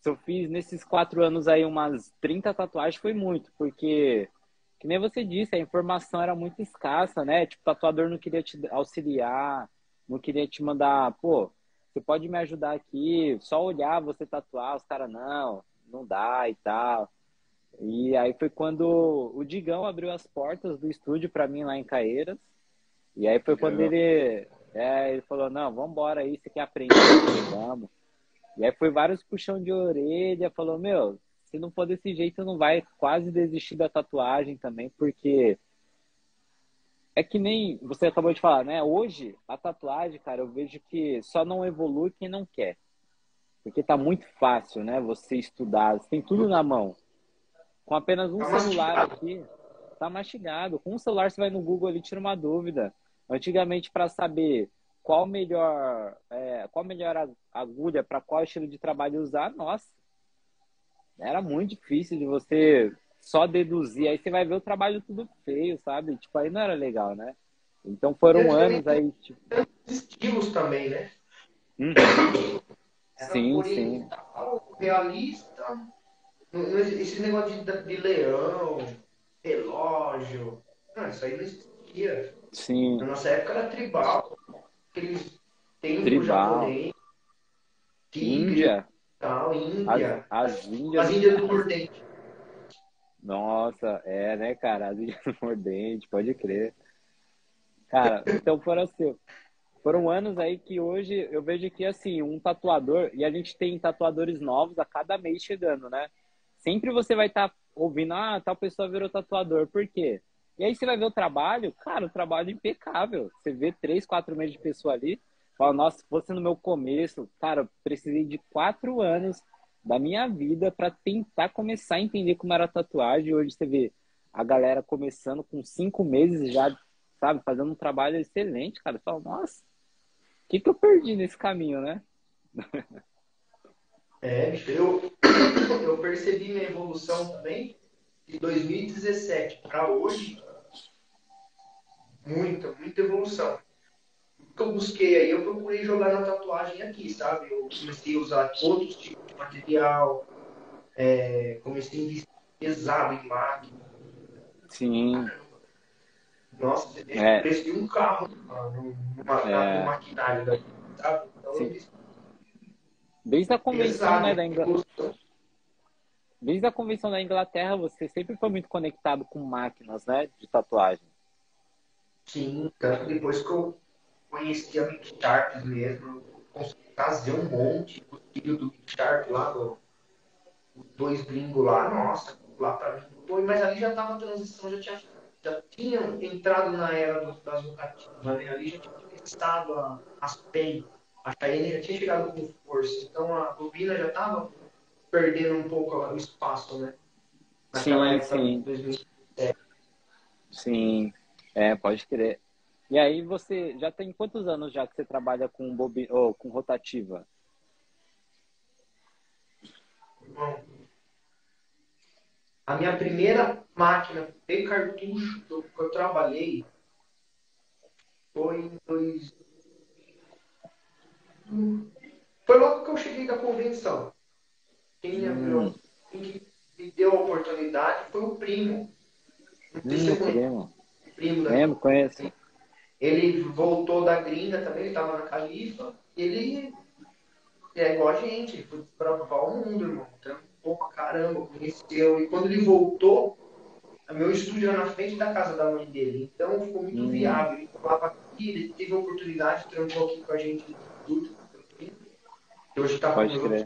se eu fiz nesses quatro anos aí umas 30 tatuagens, foi muito. Porque, que nem você disse, a informação era muito escassa, né? Tipo, o tatuador não queria te auxiliar, não queria te mandar, pô, você pode me ajudar aqui, só olhar você tatuar, os caras, não, não dá e tal. E aí foi quando o Digão abriu as portas do estúdio para mim lá em Caeiras. E aí foi quando ele, é, ele falou, não, vamos embora aí, você quer aprender, vamos. E aí foi vários puxão de orelha, falou, meu, se não for desse jeito, não vai quase desistir da tatuagem também, porque é que nem você acabou de falar, né? Hoje, a tatuagem, cara, eu vejo que só não evolui quem não quer. Porque tá muito fácil, né? Você estudar, você tem tudo na mão. Com apenas um tá celular mastigado. aqui, tá mastigado. Com um celular você vai no Google ali tira uma dúvida. Antigamente, para saber qual melhor, é, qual melhor agulha para qual estilo de trabalho usar, nossa, era muito difícil de você só deduzir. Aí você vai ver o trabalho tudo feio, sabe? Tipo, aí não era legal, né? Então foram anos aí. Tipo... Estilos também, né? Uhum. sim, sim. Realista. Esse negócio de, de leão, relógio. Não, isso aí não existia. Sim. Na nossa época era tribal aqueles Tribal. japonês, Índia. Tal, Índia. As, as Índias. As Índias do Nordeste. Nossa, é, né, cara? As Índias do Nordeste, pode crer. Cara, então foram assim. Foram anos aí que hoje eu vejo que, assim, um tatuador, e a gente tem tatuadores novos a cada mês chegando, né? Sempre você vai estar tá ouvindo, ah, tal pessoa virou tatuador. Por quê? E aí você vai ver o trabalho, cara, o trabalho é impecável. Você vê três, quatro meses de pessoa ali, fala, nossa, se fosse no meu começo, cara, precisei de quatro anos da minha vida para tentar começar a entender como era tatuagem. Hoje você vê a galera começando com cinco meses já, sabe, fazendo um trabalho excelente, cara. Fala, nossa, o que, que eu perdi nesse caminho, né? É, eu, eu percebi minha evolução também de 2017 para hoje muita, muita evolução. Que eu busquei aí, eu procurei jogar na tatuagem aqui, sabe? Eu comecei a usar outros tipos de material, é, comecei a investir pesado em máquina. Sim. Nossa, é. preço de um carro numa, é. numa maquinário daqui, sabe? Então, Sim. Desde a convenção né, da Inglaterra. Desde a convenção da Inglaterra, você sempre foi muito conectado com máquinas, né, de tatuagem. Sim, tanto depois que eu conheci a Mick Sharp mesmo, consegui fazer um monte, o filho do Mick Sharp lá, do, dois gringos lá, nossa, lá pra mim foi, mas ali já tava a transição, já tinha, já tinha entrado na era do, das vocativas, né? ali já tinha começado a, as PEN, a Cheyenne já tinha chegado com força, então a bobina já tava perdendo um pouco o espaço, né? Naquela sim, sim. 2007. Sim. É, pode crer. E aí você já tem quantos anos já que você trabalha com bobi... Oh, com rotativa? Bom, a minha primeira máquina de cartucho que eu trabalhei foi em dois... Foi logo que eu cheguei da convenção. Quem, hum. quem me deu a oportunidade foi o primo. Hum, primo primo da Lembro, conheço. Ele voltou da gringa também, ele estava na Califa. Ele é igual a gente, foi desbravar o mundo, irmão. Trampou pra caramba, conheceu. E quando ele voltou, meu estúdio era na frente da casa da mãe dele. Então ficou muito hum. viável. Ele falava aqui, ele teve a oportunidade, de trampou aqui com a gente no estúdio. Hoje está com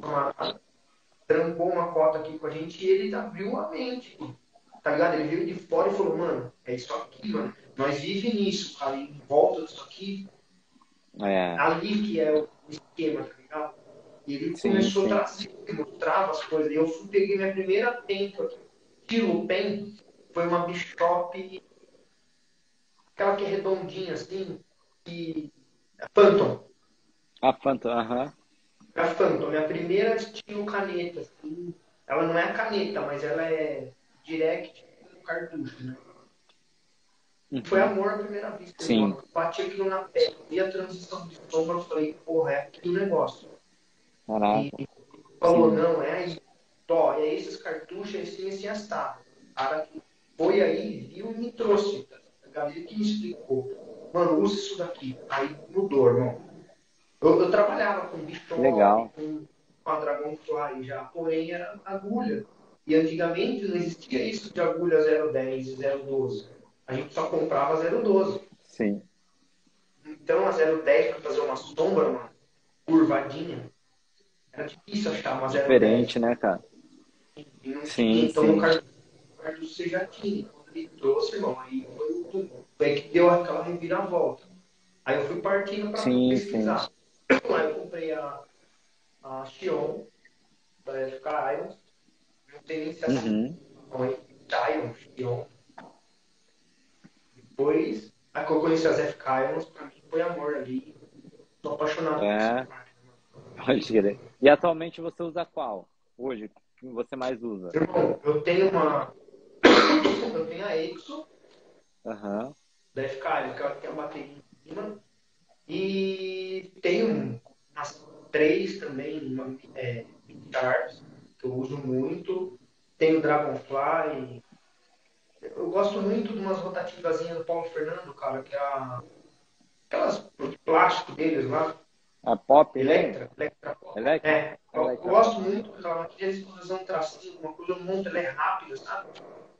uma, trampou uma cota aqui com a gente e ele abriu a mente tá ligado? Ele veio de fora e falou, mano, é isso aqui, mano. Nós vivemos nisso, cara, em volta disso aqui. É. Ali que é o esquema, tá ligado? E ele sim, começou sim. a trazer, mostrava as coisas. E eu fui, peguei minha primeira pen, Tilo Pen, foi uma Bishop, aquela que é redondinha assim, e. A Phantom. A Phantom, aham. Uh -huh. A Phantom, minha primeira estilo caneta. Assim. Ela não é a caneta, mas ela é direct no cartucho, né? Uhum. Foi amor à primeira vista. Sim. Eu bati aquilo na pele. E a transição de sombra, eu falei, porra, é aqui o negócio. Caraca. E falou, Sim. não, é aí. Tó, é esses cartuchos, é assim, assim, assado. O cara foi aí, viu e me trouxe. A galera que me explicou. Mano, usa isso daqui. Aí mudou, irmão. Eu, eu trabalhava com bicho Legal. com, com a Dragonfly já, porém era agulha. E antigamente não existia isso de agulha 010 e 012. A gente só comprava 012. Sim. Então a 010 para fazer uma sombra, uma curvadinha, era difícil achar uma 010. Diferente, né, cara? Sim, então sim. o Carlos, o Carlos você já tinha. Quando ele trouxe, irmão, aí foi, o- foi que deu aquela reviravolta. Aí eu fui partindo para Sim, pesquisar. Aí eu comprei a, a Xion, da FK Irons. Não tem nem se essa Uhum. é Xion, Xion. Depois, a que eu conheci as FK Irons, pra mim foi amor ali. Tô apaixonado por É. essa máquina. mano. Pode crer. E atualmente você usa qual? Hoje, que você mais usa? Irmão, eu tenho uma. Eu tenho a Exo Aham. da FK que ela tem a bateria em cima. E tenho umas três também, uma, é, Sharps, que eu uso muito. Tenho Dragonfly. Eu gosto muito de umas rotativazinhas do Paulo Fernando, cara, que é a. Aquelas plástico deles lá, A pop, né? Electra. Electra Pop. Electra? É, eu, eu gosto muito daquela máquina, eles fazer um tracinho, uma coisa, monto, ela é rápida, sabe?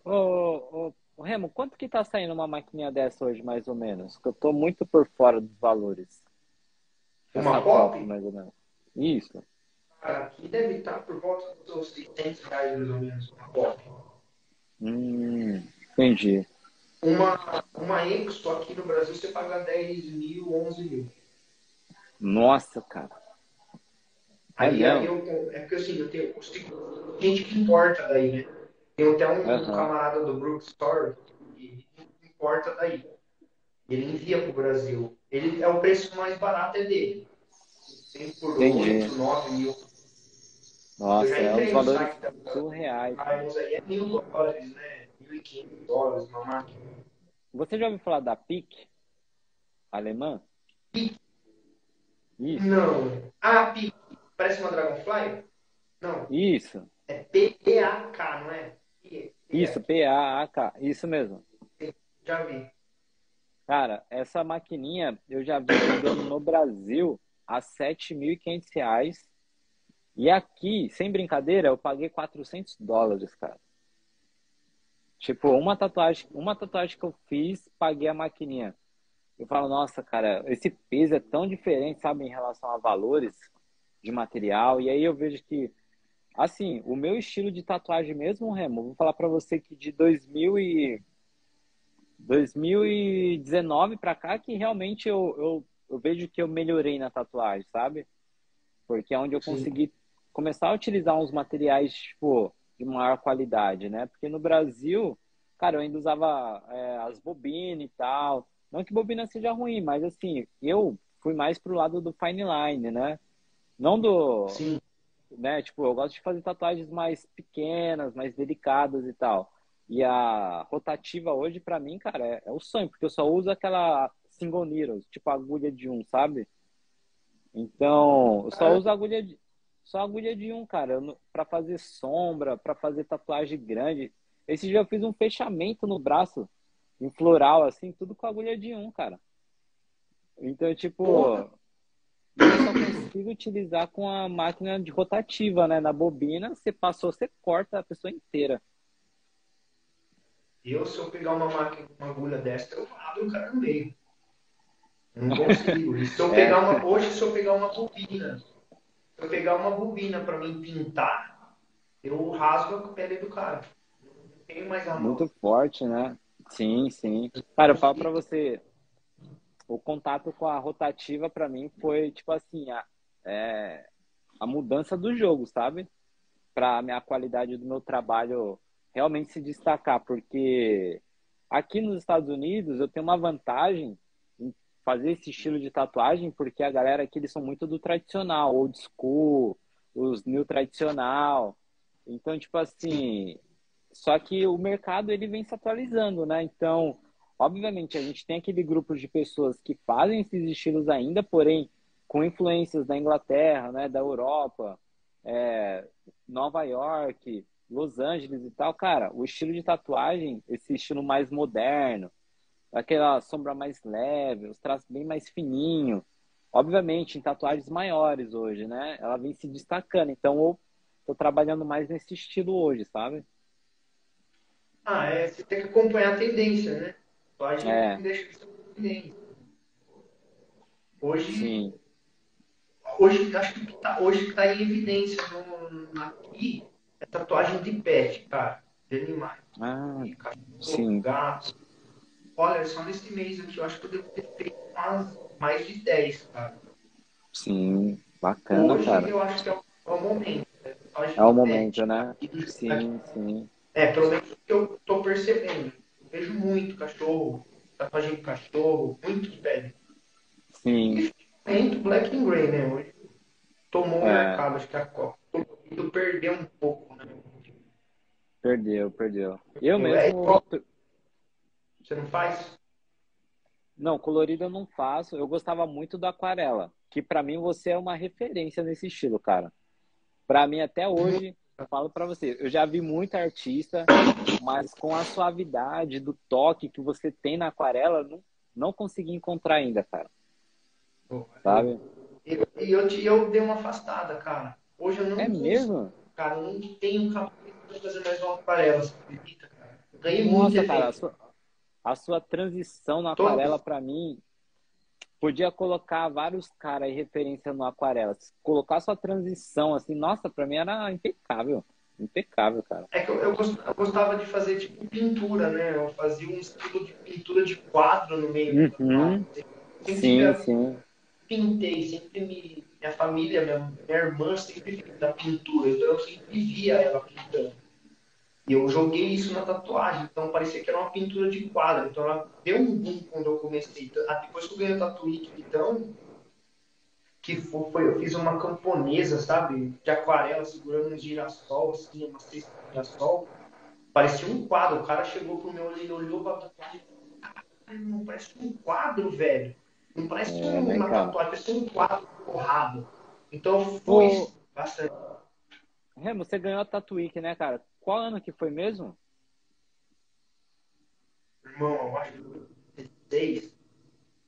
Ô, ô, ô, Remo, quanto que tá saindo uma maquininha dessa hoje, mais ou menos? Que eu tô muito por fora dos valores. Uma Essa pop? mais ou menos. Isso. Cara, aqui deve estar por volta dos 600 reais, mais ou menos, uma Pop. Hum, entendi. Uma, uma Exo aqui no Brasil você paga 10 mil, 11 mil. Nossa, cara. É Aí, aí mesmo? eu, é porque assim, eu tenho gente que importa daí, né? Tem até um, Aham. camarada do Brook Store que importa daí. Ele envia pro Brasil. Ele, é o preço mais barato é dele. Tem por Entendi. 8, 9 mil. Nossa, é entrei uns valores da surreais. Irons aí, é mil dólares, né? 1.500 dólares uma máquina. Você já ouviu falar da PIC? Alemã? PIC? Isso, Não. Ah, Pique. Parece uma Dragonfly? Não. isso, É P-E-A-K, não é? P- isso, P-A-A-K, isso mesmo. Já vi. Cara, essa maquininha eu já vi no Brasil a 7.500 reais. E aqui, sem brincadeira, eu paguei 400 dólares, cara. Tipo, uma tatuagem, uma tatuagem que eu fiz, paguei a maquininha. Eu falo, nossa, cara, esse peso é tão diferente, sabe, em relação a valores de material. E aí eu vejo que, assim, o meu estilo de tatuagem mesmo, Remo, vou falar pra você que de 2000 e 2019 pra cá que realmente eu, eu, eu vejo que eu melhorei na tatuagem, sabe? Porque é onde eu Sim. Começar a utilizar uns materiais, tipo, de maior qualidade, né? Porque no Brasil, cara, eu ainda usava é, as bobinas e tal. Não que bobina seja ruim, mas assim, eu fui mais pro lado do fine line, né? Não do, Sim. né? Tipo, eu gosto de fazer tatuagens mais pequenas, mais delicadas e tal. E a rotativa hoje, pra mim, cara, é, é o sonho, porque eu só uso aquela single needles, tipo agulha de um, sabe? Então, eu só uso agulha de, só agulha de um, cara, pra fazer sombra, pra fazer tatuagem grande. Esse dia eu fiz um fechamento no braço, em floral, assim, tudo com agulha de um, cara. Então, tipo, Porra. eu só consigo utilizar com a máquina de rotativa, né? Na bobina, você passou, você corta a pessoa inteira. Eu, se eu pegar uma máquina com uma agulha dessa, eu abro o cara no meio. Eu Não consigo. E se eu É. pegar uma. Hoje, se eu pegar uma bobina, eu pegar uma bobina pra mim pintar, eu rasgo a pele do cara. Não tenho mais. Muito forte, né? Sim, sim. Cara, eu falo pra você, o contato com a rotativa pra mim foi tipo assim, a, é, a mudança do jogo, sabe? Pra minha qualidade do meu trabalho realmente se destacar, porque aqui nos Estados Unidos eu tenho uma vantagem em fazer esse estilo de tatuagem, porque a galera aqui eles são muito do tradicional, old school, os new tradicional. Então, tipo assim, só que o mercado ele vem se atualizando, né? Então, obviamente, a gente tem aquele grupo de pessoas que fazem esses estilos ainda, porém com influências da Inglaterra, né, da Europa, é, Nova York, Los Angeles e tal. Cara, o estilo de tatuagem, esse estilo mais moderno, aquela sombra mais leve, os traços bem mais fininho. Obviamente, em tatuagens maiores hoje, né? Ela vem se destacando. Então, eu tô trabalhando mais nesse estilo hoje, sabe? Ah, é, você tem que acompanhar a tendência, né? Gente É. deixa de. Hoje, Sim. hoje, acho que tá, hoje está em evidência no, aqui é tatuagem de pet, cara. De animais. Ah, De cachorro, sim. gato. Olha, só nesse mês aqui, eu acho que eu devo ter feito mais de 10, cara. sim. Bacana, Hoje cara. eu acho que é o, é o momento. né? É o momento, né? E do- Sim, sim. É, pelo menos o que eu tô percebendo. Eu vejo muito cachorro, tatuagem de cachorro, muito de pele. Sim. Muito black and grey, né? Hoje tomou o É. mercado, acho que a Copa perdeu um pouco, né? Perdeu, perdeu. Eu É mesmo. igual- Você não faz? Não, colorido eu não faço. Eu gostava muito do aquarela, que pra mim você é uma referência nesse estilo, cara. Pra mim até hoje, eu falo pra você, eu já vi muita artista, mas com a suavidade do toque que você tem na aquarela, não, não consegui encontrar ainda, cara. Pô, Sabe? E eu, eu, te- eu dei uma afastada, cara. Hoje eu não É consigo, mesmo? cara. Eu não tenho capacidade de fazer mais uma aquarela, você acredita, cara? Eu Ganhei muito Nossa, cara, a sua, transição na Todos. aquarela pra mim podia colocar vários caras aí referência no aquarela. Colocar sua transição assim, nossa, pra mim era impecável. Impecável, cara. É que eu, eu gos- eu gostava de fazer tipo pintura, né? Eu fazia um estilo de pintura de quadro no meio. Uhum. Sempre Sim, sim. pintei, sempre me. Minha família, minha, minha irmã sempre da pintura, então eu sempre via ela pintando. E eu joguei isso na tatuagem, então parecia que era uma pintura de quadro. Então ela deu um boom quando eu comecei. Então, ah, Depois que eu ganhei o tatuíque, então, que foi, eu fiz uma camponesa, sabe? De aquarela, segurando um girassol, assim, uma cesta de girassol. Parecia um quadro. O cara chegou pro meu olho, ele olhou pra tatuagem e falou: Caralho, não parece um quadro, velho. Não parece É, uma tatuagem, parece um quadro forrado. Então foi Ô. bastante. Remo, você ganhou a Tatuíque, né, cara? Qual ano que foi mesmo? Irmão, eu acho que 16.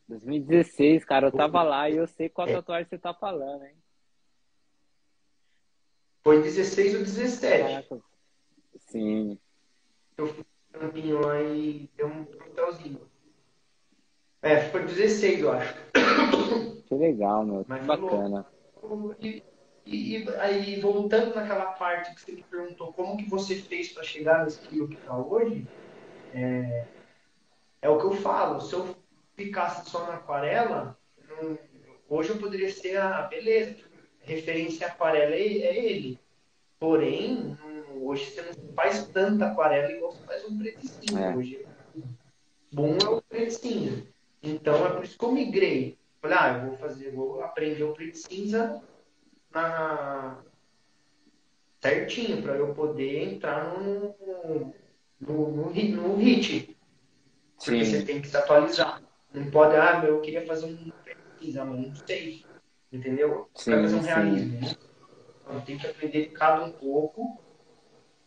2016, cara. Eu tava lá e eu sei qual tatuagem você tá falando, hein? Foi 16 ou 17. Caraca. Sim. Eu um campinho lá e deu um troféuzinho. É, foi 16, eu acho. Que legal, meu. Que Mas foi bacana. E, e- e aí, voltando naquela parte que você me perguntou, como que você fez para chegar nesse nível que está hoje, é, é o que eu falo. Se eu ficasse só na aquarela, não- hoje eu poderia ser a beleza, referência à aquarela é, é ele. Porém, hoje você não faz tanta aquarela igual você faz um preto cinza. É. Hoje, bom é o preto cinza. Então, é por isso que eu migrei. Falei, ah, eu vou fazer, vou aprender o preto cinza na... certinho, para eu poder entrar no, no, no, hit- no hit. Porque você Sim. tem que se atualizar. Não pode, ah, meu, eu queria fazer um e cinza, mas não sei. Entendeu? Para fazer um realismo. né? Então, tem que aprender de cada um pouco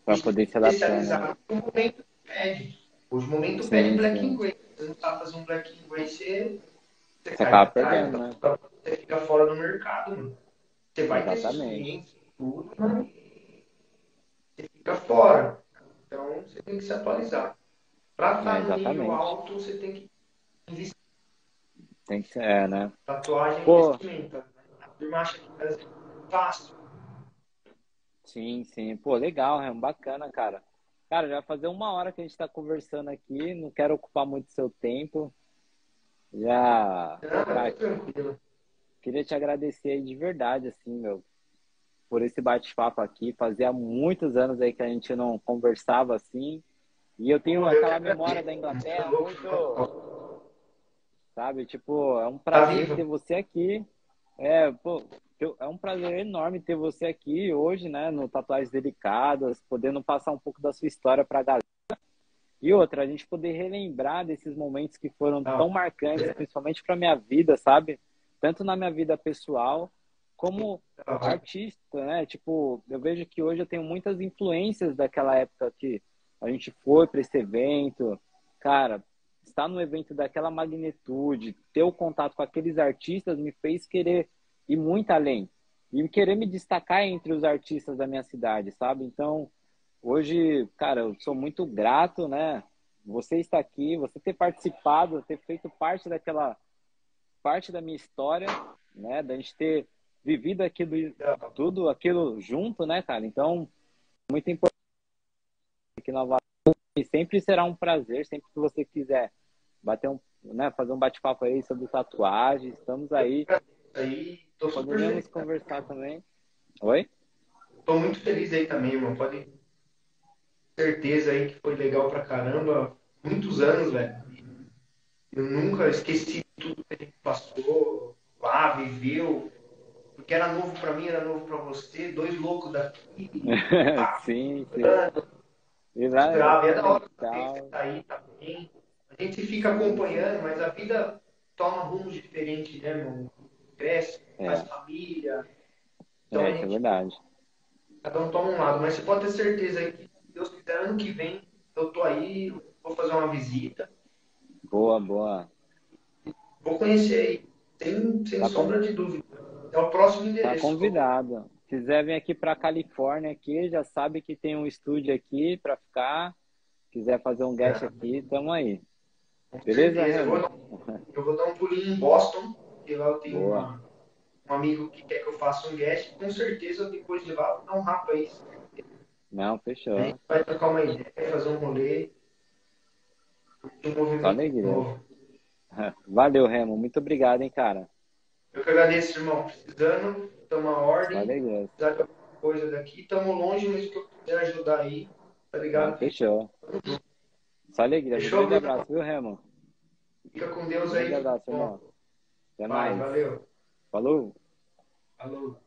Pra poder se adaptar, né? especializar no momento pede. Hoje o momento Sim, pede black sim. and grey. Você não sabe fazer um black and você, você, Você cai acaba perdendo, né? Você fica fora do mercado, mano. Você vai ter Exatamente. experiência, tudo, mas você fica fora. Então você tem que se atualizar. Para estar É, no nível alto, você tem que investir. Tem que ser, é, né? Tatuagem é Pô. investimento. A turma acha que é fácil. Sim, sim. Pô, legal, Remo. Bacana, cara. Cara, já vai fazer uma hora que a gente tá conversando aqui. Não quero ocupar muito seu tempo. Já. Não, é tranquilo. Queria te agradecer aí de verdade, assim, meu, por esse bate-papo aqui. Fazia muitos anos aí que a gente não conversava assim. E eu tenho aquela memória da Inglaterra muito, sabe? Tipo, é um prazer viva. ter você aqui. É, pô, é um prazer enorme ter você aqui hoje, né, no Tatuagens Delicadas, podendo passar um pouco da sua história pra galera. E outra, a gente poder relembrar desses momentos que foram tão marcantes, principalmente pra minha vida, sabe? Tanto na minha vida pessoal, como artista, né? Tipo, eu vejo que hoje eu tenho muitas influências daquela época que a gente foi para esse evento. Cara, estar no evento daquela magnitude, ter o contato com aqueles artistas me fez querer ir muito além e querer me destacar entre os artistas da minha cidade, sabe? Então, hoje, cara, eu sou muito grato, né? Você estar aqui, você ter participado, ter feito parte daquela parte da minha história, né? Da gente ter vivido aquilo, tudo aquilo junto, né, cara? Então, muito importante aqui Nova e sempre será um prazer, sempre que você quiser bater um, né, fazer um bate-papo aí sobre tatuagem, estamos aí. Aí, tô super Podemos conversar também. Oi? Tô muito feliz aí também, irmão. Pode certeza aí que foi legal pra caramba. Muitos anos, velho. Eu nunca esqueci tudo que a gente passou lá, viveu. Porque era novo pra mim, era novo pra você. Dois loucos daqui. sim, sim. E grave. É da hora que tá aí também. A gente fica acompanhando, mas a vida toma rumos diferentes, né, irmão? Cresce, é. faz família. Então, é, gente, é verdade. Cada um toma um lado. Mas você pode ter certeza aí que, se Deus quiser, ano que vem, eu tô aí, vou fazer uma visita. Boa, boa. Vou conhecer aí, sem, sem tá sombra de dúvida. É o próximo tá endereço. Tá convidado quiser vir aqui para Califórnia aqui, já sabe que tem um estúdio aqui para ficar. Quiser fazer um guest é. aqui, tamo aí. Beleza? Eu vou, dar, eu vou, dar um pulinho em Boston, que lá eu tenho uma, um amigo que quer que eu faça um guest. Com certeza, depois de lá, vou dar um rapa aí. Não, fechou. vai trocar uma ideia, fazer um rolê. Um movimento Só alegria. Novo. Valeu, Remo. Muito obrigado, hein, cara. Eu que agradeço, irmão. Precisando, toma ordem. Valeu. Precisar de alguma coisa daqui. Estamos longe, mas que eu puder ajudar aí. Tá ligado? Ah, fechou. Só alegria. Fechou, um grande abraço, viu, Remo? Fica com Deus aí. Um grande abraço, irmão. Até mais. Valeu. Falou. Falou.